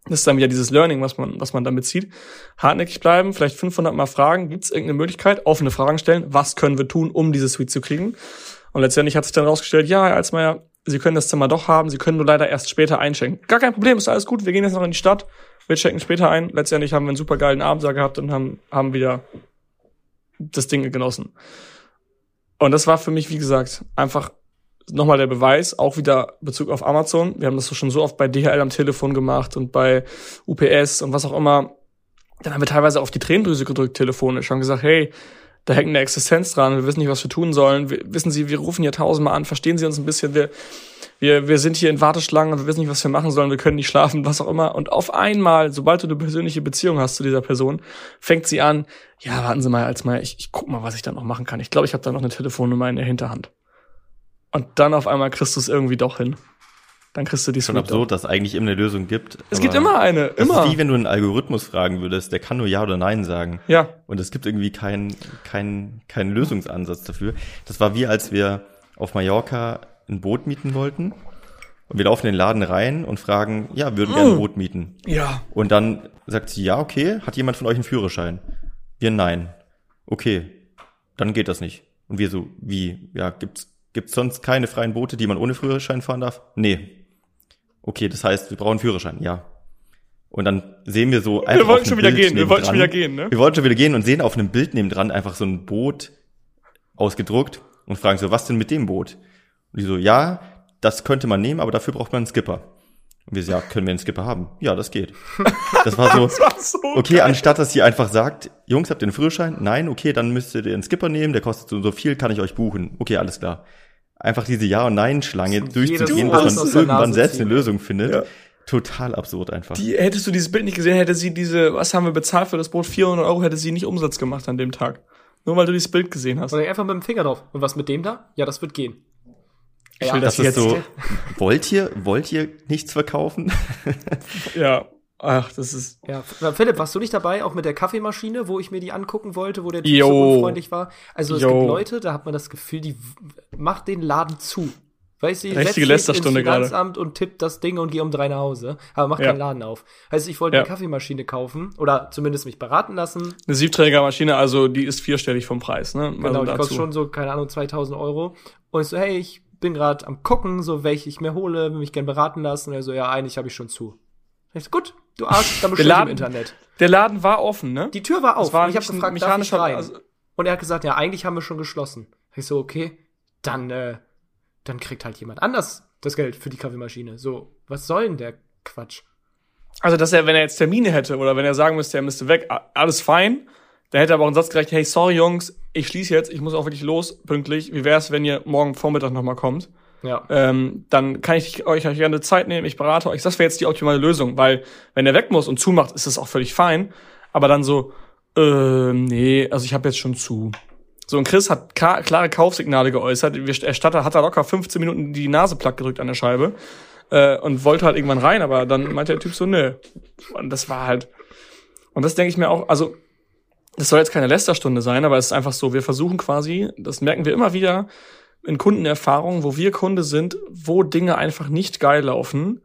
Speaker 4: das ist dann wieder dieses Learning, was man, was man damit zieht. Hartnäckig bleiben, vielleicht 500 Mal fragen, gibt es irgendeine Möglichkeit, offene Fragen stellen, was können wir tun, um diese Suite zu kriegen? Und letztendlich hat sich dann rausgestellt, ja, Herr Alsmeier, Sie können das Zimmer doch haben, Sie können nur leider erst später einschenken. Gar kein Problem, ist alles gut, wir gehen jetzt noch in die Stadt, wir checken später ein. Letztendlich haben wir einen super geilen Abend da gehabt und haben, haben wieder das Ding genossen. Und das war für mich, wie gesagt, einfach nochmal der Beweis, auch wieder Bezug auf Amazon. Wir haben das schon so oft bei DHL am Telefon gemacht und bei UPS und was auch immer. Dann haben wir teilweise auf die Tränendrüse gedrückt telefonisch und gesagt, hey, da hängt eine Existenz dran, wir wissen nicht, was wir tun sollen. Wir, wissen Sie, wir rufen hier tausendmal an, verstehen Sie uns ein bisschen, wir, wir, wir sind hier in Warteschlangen und wir wissen nicht, was wir machen sollen, wir können nicht schlafen, was auch immer. Und auf einmal, sobald du eine persönliche Beziehung hast zu dieser Person, fängt sie an, ja, warten Sie mal, als mal, ich, ich guck mal, was ich da noch machen kann. Ich glaube, ich habe da noch eine Telefonnummer in der Hinterhand. Und dann auf einmal kriegst du es irgendwie doch hin. Dann kriegst du die
Speaker 3: Schon absurd, dass es eigentlich immer eine Lösung gibt.
Speaker 4: Es gibt immer eine,
Speaker 3: Das
Speaker 4: immer.
Speaker 3: ist wie wenn du einen Algorithmus fragen würdest, der kann nur Ja oder Nein sagen.
Speaker 4: Ja,
Speaker 3: Und es gibt irgendwie keinen keinen keinen Lösungsansatz dafür. Das war wie, als wir auf Mallorca ein Boot mieten wollten. Und wir laufen in den Laden rein und fragen, ja, würden gerne ein Boot mieten.
Speaker 4: ja.
Speaker 3: Und dann sagt sie, ja, okay, hat jemand von euch einen Führerschein? Wir, nein. Okay, dann geht das nicht. Und wir so, wie, ja, gibt's, gibt's sonst keine freien Boote, die man ohne Führerschein fahren darf? Nee. Okay, das heißt, wir brauchen Führerschein, ja. Und dann sehen wir so einfach
Speaker 4: Wir wollten schon wieder
Speaker 3: Bild
Speaker 4: gehen, wir wollten schon wieder gehen, ne?
Speaker 3: Wir wollten schon wieder gehen und sehen auf einem Bild nebendran einfach so ein Boot ausgedruckt und fragen so, was denn mit dem Boot? Und die so, ja, das könnte man nehmen, aber dafür braucht man einen Skipper. Und wir so, ja, können wir einen Skipper haben? Ja, das geht. Das war so,
Speaker 4: war so
Speaker 3: okay,
Speaker 4: geil.
Speaker 3: anstatt dass sie einfach sagt, Jungs, habt ihr einen Führerschein? Nein, okay, dann müsstet ihr einen Skipper nehmen, der kostet so so viel, kann ich euch buchen. Okay, alles klar. Einfach diese Ja- und Nein-Schlange durchzugehen,
Speaker 1: aus
Speaker 3: man irgendwann selbst
Speaker 1: ziehen.
Speaker 3: eine Lösung findet.
Speaker 4: Ja.
Speaker 3: Total absurd einfach.
Speaker 4: Die, hättest du dieses Bild nicht gesehen, hätte sie diese, was haben wir bezahlt für das Boot? 400 Euro hätte sie nicht Umsatz gemacht an dem Tag. Nur weil du dieses Bild gesehen hast.
Speaker 1: Oder einfach mit dem Finger drauf. Und was mit dem da? Ja, das wird gehen.
Speaker 4: Ich will
Speaker 3: das
Speaker 4: das
Speaker 3: ist
Speaker 4: jetzt.
Speaker 3: so, wollt ihr, wollt ihr nichts verkaufen?
Speaker 4: Ja. Ach, das ist.
Speaker 1: Ja, Philipp, warst du nicht dabei, auch mit der Kaffeemaschine, wo ich mir die angucken wollte, wo der Typ
Speaker 4: Jo.
Speaker 1: so unfreundlich war? Also es
Speaker 4: Jo.
Speaker 1: gibt Leute, da hat man das Gefühl, die macht den Laden zu. Weißt du, ich
Speaker 4: Richtige Lästerstunde
Speaker 1: ins
Speaker 4: gerade.
Speaker 1: Finanzamt und tipp das Ding und gehe um drei nach Hause, aber mach
Speaker 4: Ja.
Speaker 1: keinen Laden auf. Heißt, ich wollte
Speaker 4: Ja.
Speaker 1: eine Kaffeemaschine kaufen oder zumindest mich beraten lassen.
Speaker 4: Eine Siebträgermaschine, also die ist vierstellig vom Preis, ne?
Speaker 1: Genau,
Speaker 4: also
Speaker 1: die
Speaker 4: dazu.
Speaker 1: kostet schon so, keine Ahnung, 2000 Euro. Und ich so, hey, ich bin gerade am gucken, so welche ich mir hole, will mich gern beraten lassen. Und er so, ja, eigentlich habe ich schon zu. Ich so, gut, du Arsch, dann bestell im Internet.
Speaker 4: Der Laden war offen, ne?
Speaker 1: Die Tür war auf.
Speaker 4: War
Speaker 1: und ich habe gefragt, darf ich rein?
Speaker 4: also-
Speaker 1: und er hat gesagt, ja, eigentlich haben wir schon geschlossen. Ich so, okay, dann, äh, dann kriegt halt jemand anders das Geld für die Kaffeemaschine. So, was soll denn der Quatsch?
Speaker 4: Also, dass er, wenn er jetzt Termine hätte oder wenn er sagen müsste, er müsste weg, alles fein. Da hätte er aber auch einen Satz gerecht, hey, sorry Jungs, ich schließe jetzt, ich muss auch wirklich los, pünktlich. Wie wär's, wenn ihr morgen Vormittag nochmal kommt?
Speaker 1: Ja.
Speaker 4: Ähm, dann kann ich euch gerne Zeit nehmen, ich berate euch. Das wäre jetzt die optimale Lösung, weil wenn er weg muss und zumacht, ist das auch völlig fein. Aber dann so, äh, nee, also ich habe jetzt schon zu. So, und Chris hat klar, klare Kaufsignale geäußert. Wir- Er statter, hat da locker 15 Minuten die Nase platt gedrückt an der Scheibe äh, und wollte halt irgendwann rein, aber dann meinte der Typ so, nö. Und das war halt. Und das denke ich mir auch, also das soll jetzt keine Lästerstunde sein, aber es ist einfach so, wir versuchen quasi, das merken wir immer wieder in Kundenerfahrungen, wo wir Kunde sind, wo Dinge einfach nicht geil laufen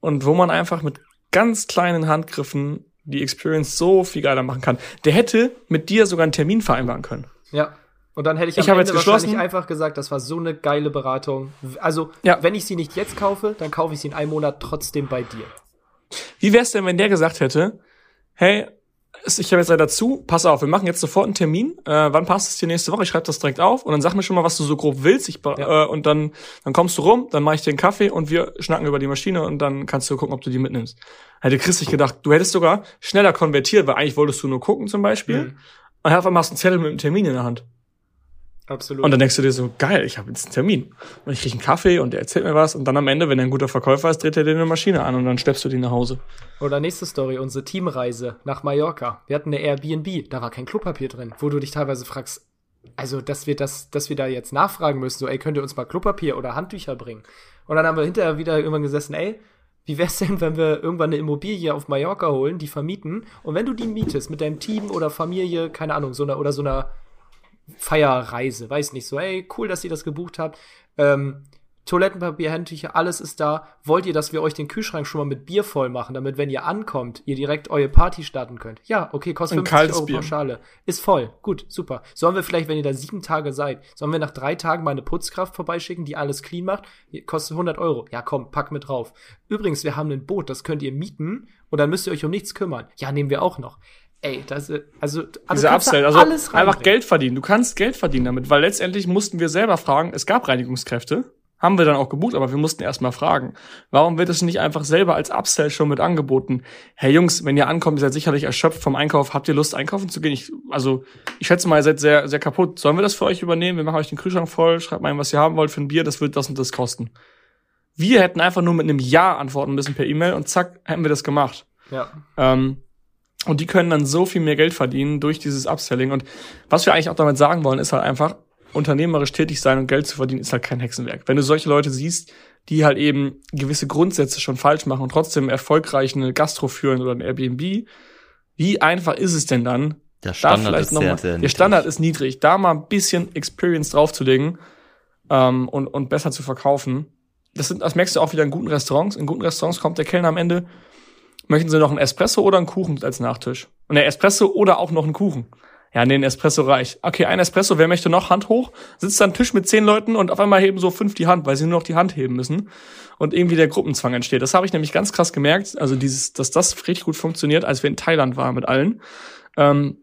Speaker 4: und wo man einfach mit ganz kleinen Handgriffen die Experience so viel geiler machen kann. Der hätte mit dir sogar einen Termin vereinbaren können.
Speaker 1: Ja. Und dann hätte ich,
Speaker 4: Ich
Speaker 1: am Ende
Speaker 4: jetzt
Speaker 1: wahrscheinlich einfach gesagt, das war so eine geile Beratung. Also,
Speaker 4: Ja.
Speaker 1: wenn ich sie nicht jetzt kaufe, dann kaufe ich sie in einem Monat trotzdem bei dir.
Speaker 4: Wie wär's denn, wenn der gesagt hätte, hey, ich habe jetzt leider zu, pass auf, wir machen jetzt sofort einen Termin. Äh, wann passt es dir nächste Woche? Ich schreibe das direkt auf und dann sag mir schon mal, was du so grob willst. Ich,
Speaker 1: Ja.
Speaker 4: äh, und dann, dann kommst du rum, dann mache ich dir einen Kaffee und wir schnacken über die Maschine und dann kannst du gucken, ob du die mitnimmst. Hätte Chris sich gedacht, du hättest sogar schneller konvertiert, weil eigentlich wolltest du nur gucken zum Beispiel.
Speaker 1: Mhm.
Speaker 4: Und auf einmal hast du einen Zettel mit einem Termin in der Hand.
Speaker 1: Absolut.
Speaker 4: Und dann denkst du dir so, geil, ich habe jetzt einen Termin. Und ich krieg einen Kaffee und der erzählt mir was. Und dann am Ende, wenn er ein guter Verkäufer ist, dreht er dir eine Maschine an und dann schleppst du die nach Hause.
Speaker 1: Oder nächste Story, unsere Teamreise nach Mallorca. Wir hatten eine Airbnb, da war kein Klopapier drin, wo du dich teilweise fragst, also dass wir das, dass wir da jetzt nachfragen müssen, so, ey, könnt ihr uns mal Klopapier oder Handtücher bringen? Und dann haben wir hinterher wieder irgendwann gesessen, ey, wie wär's denn, wenn wir irgendwann eine Immobilie auf Mallorca holen, die vermieten, und wenn du die mietest mit deinem Team oder Familie, keine Ahnung, so einer oder so einer Feierreise, weiß nicht, so, ey, cool, dass ihr das gebucht habt. Ähm, Toilettenpapier, Handtücher, alles ist da. Wollt ihr, dass wir euch den Kühlschrank schon mal mit Bier voll machen, damit, wenn ihr ankommt, ihr direkt eure Party starten könnt? Ja, okay, kostet
Speaker 4: Ein
Speaker 1: 50
Speaker 4: kaltes
Speaker 1: Euro
Speaker 4: Bier.
Speaker 1: Pauschale. Ist voll. Gut, super. Sollen wir vielleicht, wenn ihr da sieben Tage seid, sollen wir nach drei Tagen mal eine Putzkraft vorbeischicken, die alles clean macht? Kostet 100 Euro. Ja, komm, pack mit drauf. Übrigens, wir haben ein Boot, das könnt ihr mieten und dann müsst ihr euch um nichts kümmern. Ja, nehmen wir auch noch. Ey, das also, also
Speaker 4: Upsell, also
Speaker 1: alles
Speaker 4: einfach. Geld verdienen. Du kannst Geld verdienen damit, weil letztendlich mussten wir selber fragen, es gab Reinigungskräfte, haben wir dann auch gebucht, aber wir mussten erstmal fragen. Warum wird es nicht einfach selber als Upsell schon mit angeboten? Hey Jungs, wenn ihr ankommt, ihr seid sicherlich erschöpft vom Einkauf, habt ihr Lust einkaufen zu gehen? Ich, also, ich schätze mal, ihr seid sehr, sehr kaputt. Sollen wir das für euch übernehmen? Wir machen euch den Kühlschrank voll, schreibt mal, was ihr haben wollt für ein Bier, das wird das und das kosten. Wir hätten einfach nur mit einem Ja antworten müssen per E-Mail und zack, hätten wir das gemacht.
Speaker 1: Ja.
Speaker 4: Ähm, und die können dann so viel mehr Geld verdienen durch dieses Upselling. Und was wir eigentlich auch damit sagen wollen, ist halt einfach, unternehmerisch tätig sein und Geld zu verdienen, ist halt kein Hexenwerk. Wenn du solche Leute siehst, die halt eben gewisse Grundsätze schon falsch machen und trotzdem erfolgreich eine Gastro führen oder ein Airbnb, wie einfach ist es denn dann?
Speaker 3: Der Standard ist
Speaker 4: noch
Speaker 3: sehr,
Speaker 4: mal,
Speaker 3: sehr
Speaker 4: Der
Speaker 3: niedrig.
Speaker 4: Standard ist niedrig. Da mal ein bisschen Experience draufzulegen ähm, und, und besser zu verkaufen. Das, sind, das merkst du auch wieder in guten Restaurants. In guten Restaurants kommt der Kellner am Ende, möchten sie noch einen Espresso oder einen Kuchen als Nachtisch? Und der Espresso oder auch noch einen Kuchen. Ja, nee, ein Espresso reicht. Okay, ein Espresso, wer möchte noch? Hand hoch. Sitzt an Tisch mit zehn Leuten und auf einmal heben so fünf die Hand, weil sie nur noch die Hand heben müssen. Und irgendwie der Gruppenzwang entsteht. Das habe ich nämlich ganz krass gemerkt, also dieses, dass das richtig gut funktioniert, als wir in Thailand waren mit allen. Ähm,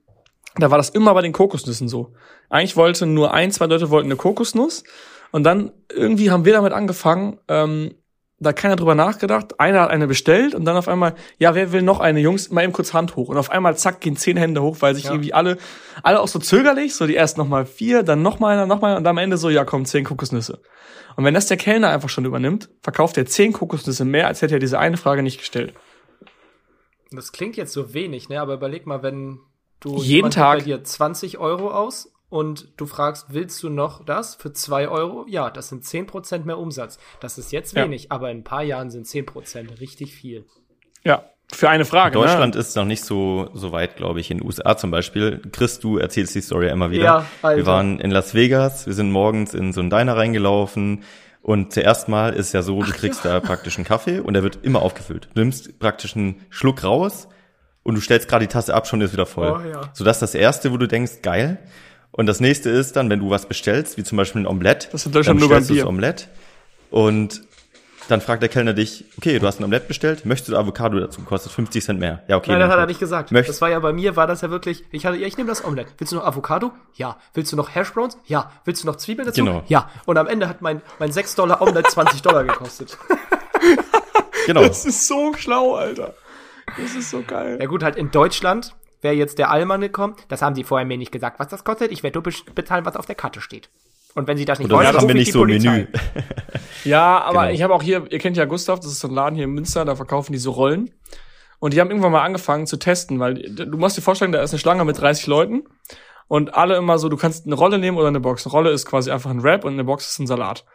Speaker 4: da war das immer bei den Kokosnüssen so. Eigentlich wollten nur ein, zwei Leute wollten eine Kokosnuss. Und dann irgendwie haben wir damit angefangen, ähm, da hat keiner drüber nachgedacht. Einer hat eine bestellt und dann auf einmal, ja, wer will noch eine? Jungs, mal eben kurz Hand hoch. Und auf einmal, zack, gehen zehn Hände hoch, weil sich
Speaker 1: Ja.
Speaker 4: irgendwie alle, alle auch so zögerlich, so die erst noch mal vier, dann noch mal einer, noch mal und am Ende so, ja, komm, zehn Kokosnüsse. Und wenn das der Kellner einfach schon übernimmt, verkauft er zehn Kokosnüsse mehr, als hätte er diese eine Frage nicht gestellt.
Speaker 1: Das klingt jetzt so wenig, ne? Aber überleg mal, wenn du
Speaker 4: Jeden Tag-
Speaker 1: bei dir 20 Euro aus und du fragst, willst du noch das für 2 Euro? Ja, das sind 10% mehr Umsatz. Das ist jetzt
Speaker 4: Ja.
Speaker 1: wenig, aber in ein paar Jahren sind 10% richtig viel.
Speaker 4: Ja, für eine Frage.
Speaker 3: Deutschland
Speaker 4: ne?
Speaker 3: ist noch nicht so, so weit, glaube ich. In den USA zum Beispiel. Chris, du erzählst die Story immer wieder.
Speaker 1: Ja, Alter.
Speaker 3: Wir waren in Las Vegas, wir sind morgens in so einen Diner reingelaufen und zuerst mal ist ja so, du kriegst da praktisch einen Kaffee und der wird immer aufgefüllt. Du nimmst praktisch einen Schluck raus und du stellst gerade die Tasse ab, schon ist wieder voll.
Speaker 1: Oh, ja.
Speaker 3: So das ist das erste, wo du denkst, geil. Und das nächste ist dann, wenn du was bestellst, wie zum Beispiel ein Omelett,
Speaker 4: Das ist in Deutschland
Speaker 3: dann
Speaker 4: nur beim
Speaker 3: bestellst du das
Speaker 4: Bier.
Speaker 3: Omelett und dann fragt der Kellner dich, okay, du hast ein Omelett bestellt, möchtest du Avocado dazu? Kostet 50 Cent mehr. Ja, okay.
Speaker 1: Nein, das hat er nicht gesagt.
Speaker 3: Möcht-
Speaker 1: das war ja bei mir, war das ja wirklich, ich hatte, ja, ich nehme das Omelett. Willst du noch Avocado? Ja. Willst du noch Hashbrowns? Ja. Willst du noch Zwiebeln dazu?
Speaker 3: Genau.
Speaker 1: Ja. Und am Ende hat mein, mein 6 Dollar Omelett 20 Dollar gekostet.
Speaker 3: Genau.
Speaker 4: Das ist so schlau, Alter. Das ist so geil.
Speaker 1: Ja gut, halt in Deutschland wäre jetzt der Allmann gekommen. Das haben sie vorher mir nicht gesagt, was das kostet. Ich werde nur bezahlen, was auf der Karte steht. Und wenn sie das nicht wollen,
Speaker 3: das haben
Speaker 1: rufe
Speaker 3: wir
Speaker 1: ich
Speaker 3: nicht
Speaker 1: die
Speaker 3: so
Speaker 1: Polizei.
Speaker 3: Menü.
Speaker 4: Ja, aber
Speaker 3: Genau.
Speaker 4: ich habe auch hier, ihr kennt ja Gustav, das ist so ein Laden hier in Münster, da verkaufen die so Rollen. Und die haben irgendwann mal angefangen zu testen, weil du musst dir vorstellen, da ist eine Schlange mit 30 Leuten und alle immer so, du kannst eine Rolle nehmen oder eine Box. Eine Rolle ist quasi einfach ein Wrap und eine Box ist ein Salat.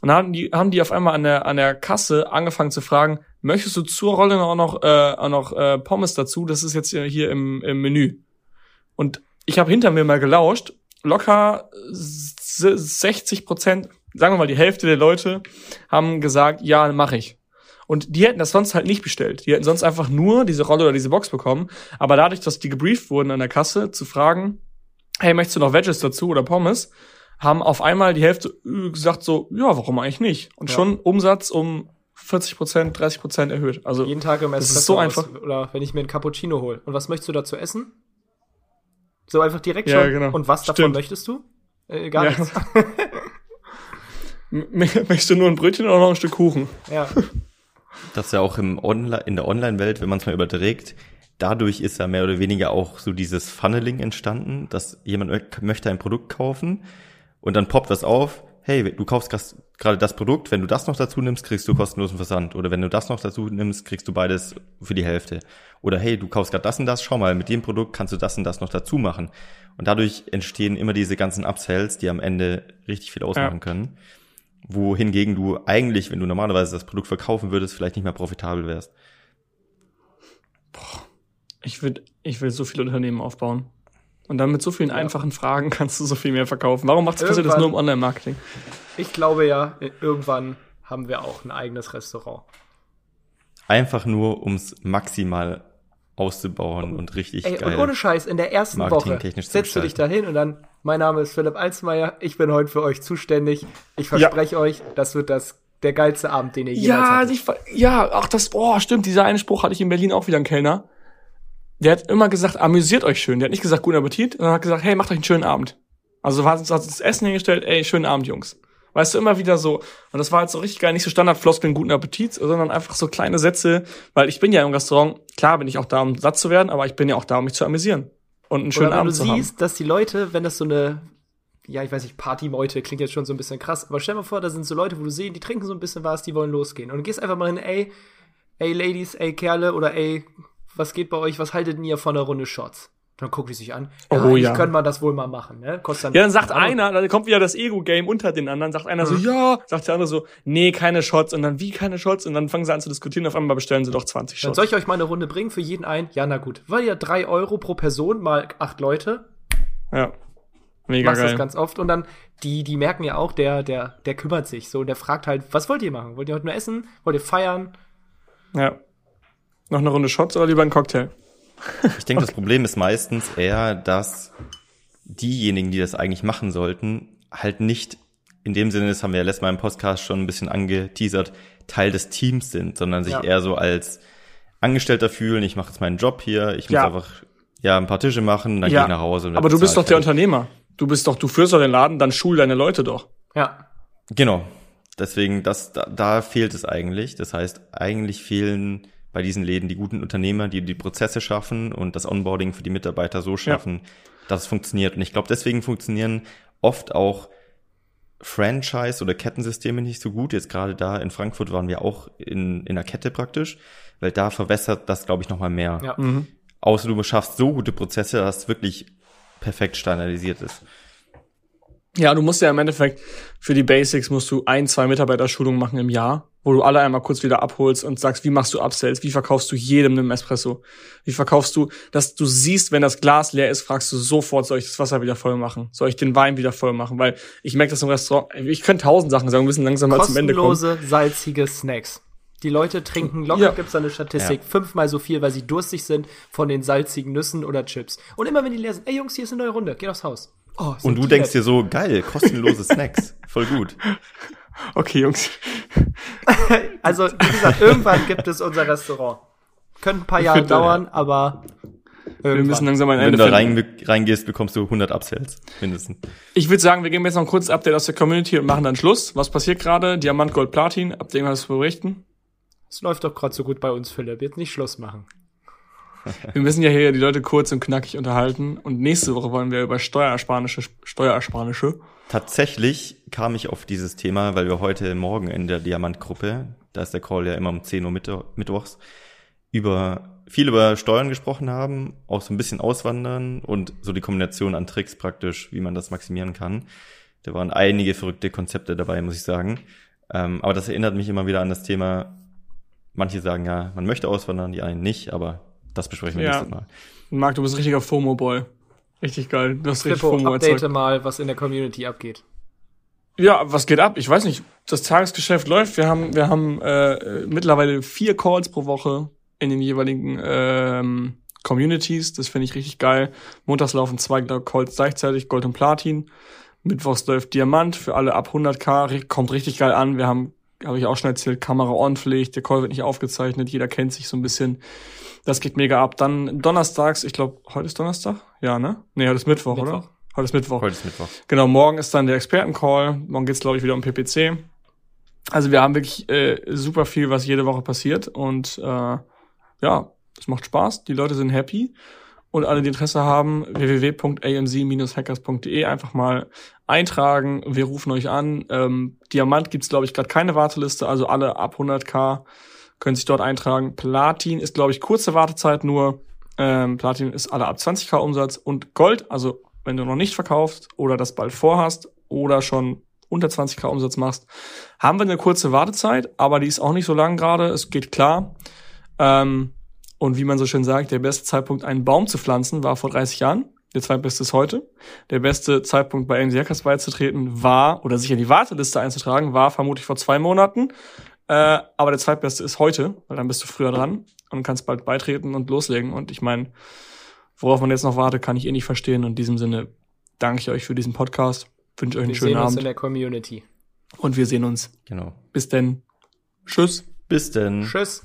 Speaker 4: Und dann haben die, haben die auf einmal an der, an der Kasse angefangen zu fragen, möchtest du zur Rolle auch noch, äh, auch noch äh, Pommes dazu? Das ist jetzt hier im, im Menü. Und ich habe hinter mir mal gelauscht, locker s- 60 Prozent, sagen wir mal die Hälfte der Leute, haben gesagt, ja, mache ich. Und die hätten das sonst halt nicht bestellt. Die hätten sonst einfach nur diese Rolle oder diese Box bekommen. Aber dadurch, dass die gebrieft wurden an der Kasse zu fragen, hey, möchtest du noch Veggies dazu oder Pommes, haben auf einmal die Hälfte äh, gesagt so, ja, warum eigentlich nicht? Und
Speaker 1: Ja.
Speaker 4: schon Umsatz um 40 Prozent, 30 Prozent erhöht. Also
Speaker 1: Jeden Tag im
Speaker 4: Das ist
Speaker 1: Espresso
Speaker 4: so einfach.
Speaker 1: Aus, oder wenn ich mir einen Cappuccino hole. Und was möchtest du dazu essen? So einfach direkt
Speaker 4: Ja,
Speaker 1: schon.
Speaker 4: genau.
Speaker 1: Und was davon
Speaker 4: Stimmt.
Speaker 1: möchtest du? Äh, gar
Speaker 4: Ja.
Speaker 1: nichts.
Speaker 4: möchtest du nur ein Brötchen oder noch ein Stück Kuchen?
Speaker 1: ja.
Speaker 3: Das ist ja auch im Online, in der Online-Welt, wenn man es mal überträgt, dadurch ist ja mehr oder weniger auch so dieses Funneling entstanden, dass jemand mö- möchte ein Produkt kaufen und dann poppt was auf, hey, du kaufst gerade das Produkt, wenn du das noch dazu nimmst, kriegst du kostenlosen Versand. Oder wenn du das noch dazu nimmst, kriegst du beides für die Hälfte. Oder hey, du kaufst gerade das und das, schau mal, mit dem Produkt kannst du das und das noch dazu machen. Und dadurch entstehen immer diese ganzen Upsells, die am Ende richtig viel ausmachen
Speaker 4: Ja.
Speaker 3: können. Wohingegen du eigentlich, wenn du normalerweise das Produkt verkaufen würdest, vielleicht nicht mehr profitabel wärst.
Speaker 4: Ich will, ich will so viele Unternehmen aufbauen. Und dann mit so vielen einfachen Fragen kannst du so viel mehr verkaufen. Warum macht passiert das nur im Online-Marketing?
Speaker 1: Ich glaube ja, irgendwann haben wir auch ein eigenes Restaurant.
Speaker 3: Einfach nur, ums maximal auszubauen und richtig
Speaker 1: Ey,
Speaker 3: geil.
Speaker 1: und ohne Scheiß, in der ersten Woche setzt du dich da
Speaker 3: gestalten.
Speaker 1: hin und dann, mein Name ist Philipp Alsmeier, ich bin heute für euch zuständig. Ich verspreche euch, das wird das der geilste Abend, den ihr jemals
Speaker 4: Ja,
Speaker 1: hattet.
Speaker 4: ich, ver- ja, ach das, boah, stimmt, dieser eine Spruch hatte ich in Berlin auch wieder einen Kellner. Der hat immer gesagt, amüsiert euch schön. Der hat nicht gesagt, guten Appetit, sondern hat gesagt, hey, macht euch einen schönen Abend. Also hat uns das Essen hingestellt, ey, schönen Abend, Jungs. Weißt du, immer wieder so. Und das war halt so richtig geil, nicht so Standardfloskeln, guten Appetit, sondern einfach so kleine Sätze, weil ich bin ja im Restaurant, klar bin ich auch da, um satt zu werden, aber ich bin ja auch da, um mich zu amüsieren. Und einen schönen
Speaker 1: Oder wenn
Speaker 4: Abend
Speaker 1: du
Speaker 4: zu haben.
Speaker 1: siehst, dass die Leute, wenn das so eine ja, ich weiß nicht, Partymeute klingt jetzt schon so ein bisschen krass, aber stell dir mal vor, da sind so Leute, wo du sehen, die trinken so ein bisschen was, die wollen losgehen. Und du gehst einfach mal hin, ey, ey Ladies, ey Kerle oder ey, was geht bei euch, was haltet ihr von einer Runde Shots? Dann guckt die sich an. Ja,
Speaker 4: Oh,
Speaker 1: ich
Speaker 4: ja.
Speaker 1: können wir das wohl mal machen, ne? Kostet dann,
Speaker 4: Ja, dann sagt einer, dann kommt wieder das Ego-Game unter den anderen, sagt einer so, ja, sagt der andere so, nee, keine Shots, und dann, wie keine Shots, und dann fangen sie an zu diskutieren, auf einmal bestellen sie doch 20
Speaker 1: Dann
Speaker 4: Shots.
Speaker 1: soll ich euch mal eine Runde bringen für jeden ein? Ja, na gut. Weil ja drei Euro pro Person mal acht Leute.
Speaker 4: Ja. Mega
Speaker 1: machst das
Speaker 4: geil.
Speaker 1: ganz oft und dann die die merken ja auch der der der kümmert sich so der fragt halt was wollt ihr machen wollt ihr heute nur essen wollt ihr feiern
Speaker 4: Ja. Noch eine Runde Shots oder lieber ein Cocktail?
Speaker 3: Ich denke, das Problem ist meistens eher, dass diejenigen, die das eigentlich machen sollten, halt nicht in dem Sinne, das haben wir ja letztes Mal im Podcast schon ein bisschen angeteasert, Teil des Teams sind, sondern sich
Speaker 1: Ja.
Speaker 3: eher so als Angestellter fühlen, ich mache jetzt meinen Job hier, ich muss
Speaker 4: Ja.
Speaker 3: einfach ja ein paar Tische machen, dann gehe ich nach Hause. und
Speaker 4: aber du bist doch der Unternehmer. Du bist doch, du führst doch den Laden, dann schul deine Leute doch.
Speaker 1: ja
Speaker 3: Genau. Deswegen, das, da, da fehlt es eigentlich. Das heißt, eigentlich fehlen bei diesen Läden die guten Unternehmer, die die Prozesse schaffen und das Onboarding für die Mitarbeiter so schaffen, dass es funktioniert. Und ich glaube, deswegen funktionieren oft auch Franchise- oder Kettensysteme nicht so gut. Jetzt gerade da in Frankfurt waren wir auch in, in der Kette praktisch, weil da verwässert das, glaube ich, nochmal mehr.
Speaker 1: ja
Speaker 3: Außer du schaffst so gute Prozesse, dass es wirklich perfekt standardisiert ist.
Speaker 4: Ja, du musst ja im Endeffekt für die Basics musst du ein, zwei Mitarbeiterschulungen machen im Jahr, wo du alle einmal kurz wieder abholst und sagst, wie machst du Upsells, wie verkaufst du jedem einen Espresso, wie verkaufst du, dass du siehst, wenn das Glas leer ist, fragst du sofort, soll ich das Wasser wieder voll machen, soll ich den Wein wieder voll machen, weil ich merke das im Restaurant, ich könnte tausend Sachen sagen, wir müssen langsam mal zum Ende kommen.
Speaker 1: kostenlose salzige Snacks. Die Leute trinken locker
Speaker 4: Ja.
Speaker 1: gibt's da eine Statistik
Speaker 3: Ja.
Speaker 1: fünfmal so viel weil sie durstig sind von den salzigen Nüssen oder Chips. Und immer wenn die leer sind ey Jungs hier ist eine neue Runde geht aufs Haus oh,
Speaker 3: Und du denkst dir so, geil, kostenlose Snacks. Voll gut.
Speaker 4: Okay, Jungs.
Speaker 1: also wie gesagt irgendwann gibt es unser Restaurant könnte ein paar Jahre
Speaker 4: finde,
Speaker 1: dauern aber
Speaker 4: Wir müssen langsam ein
Speaker 3: Wenn
Speaker 4: Ende
Speaker 3: du da rein, reingehst, bekommst du 100 Upsells, mindestens.
Speaker 4: Ich würde sagen, wir geben jetzt noch ein kurzes Update aus der Community und machen dann Schluss. Was passiert gerade? Diamant, Gold, Platin. Ab dem was zu berichten.
Speaker 1: es läuft doch gerade so gut bei uns Philipp jetzt nicht Schluss machen
Speaker 4: Wir müssen ja hier die Leute kurz und knackig unterhalten. Und nächste Woche wollen wir über Steuerersparnische, Steuerersparnische.
Speaker 3: Tatsächlich kam ich auf dieses Thema, weil wir heute Morgen in der Diamantgruppe, da ist der Call ja immer um 10 Uhr Mittwo- mittwochs, über viel über Steuern gesprochen haben, auch so ein bisschen auswandern und so die Kombination an Tricks praktisch, wie man das maximieren kann. Da waren einige verrückte Konzepte dabei, muss ich sagen. Ähm, aber das erinnert mich immer wieder an das Thema, manche sagen ja, man möchte auswandern, die einen nicht, aber das besprechen wir
Speaker 4: Ja.
Speaker 3: nächstes Mal.
Speaker 4: Marc, du bist ein richtiger FOMO-Boy. Richtig geil. Du hast richtig
Speaker 1: Flippo,
Speaker 4: FOMO
Speaker 1: update
Speaker 4: erzeugt.
Speaker 1: mal was in der Community abgeht
Speaker 4: Ja, was geht ab? Ich weiß nicht. Das Tagesgeschäft läuft. Wir haben, wir haben äh, mittlerweile vier Calls pro Woche in den jeweiligen ähm, Communities. Das finde ich richtig geil. Montags laufen zwei Calls gleichzeitig, Gold und Platin. Mittwochs läuft Diamant für alle ab 100k. Ri- Kommt richtig geil an. Wir haben, habe ich auch schon erzählt, Kamera on-Pflicht. Der Call wird nicht aufgezeichnet. Jeder kennt sich so ein bisschen. Das geht mega ab. Dann donnerstags, ich glaube, heute ist Donnerstag? Ja, ne? Nee, heute ist Mittwoch,
Speaker 1: Mittwoch.
Speaker 4: oder? Heute ist Mittwoch.
Speaker 3: Heute ist Mittwoch.
Speaker 4: Genau, morgen ist dann der Expertencall. Morgen geht's glaube ich, wieder um PPC. Also wir haben wirklich äh, super viel, was jede Woche passiert. Und äh, ja, es macht Spaß. Die Leute sind happy. Und alle, die Interesse haben, www.amc-hackers.de einfach mal eintragen. Wir rufen euch an. Ähm, Diamant gibt's glaube ich, gerade keine Warteliste. Also alle ab 100k können sich dort eintragen. Platin ist, glaube ich, kurze Wartezeit nur. Ähm, Platin ist alle ab 20k Umsatz. Und Gold, also wenn du noch nicht verkaufst oder das bald vorhast oder schon unter 20k Umsatz machst, haben wir eine kurze Wartezeit, aber die ist auch nicht so lang gerade. Es geht klar. Ähm, und wie man so schön sagt, der beste Zeitpunkt, einen Baum zu pflanzen, war vor 30 Jahren. Der zweitbeste ist heute. Der beste Zeitpunkt, bei AMC Hackers beizutreten, war, oder sich in die Warteliste einzutragen, war vermutlich vor zwei Monaten. Äh, aber der zweitbeste ist heute, weil dann bist du früher dran und kannst bald beitreten und loslegen. Und ich meine, worauf man jetzt noch wartet, kann ich eh nicht verstehen. Und in diesem Sinne danke ich euch für diesen Podcast. Wünsche euch einen
Speaker 1: wir
Speaker 4: schönen
Speaker 1: sehen uns in
Speaker 4: Abend
Speaker 1: der Community
Speaker 4: und wir sehen uns.
Speaker 3: Genau.
Speaker 4: Bis denn. Tschüss.
Speaker 3: Bis denn.
Speaker 1: tschüss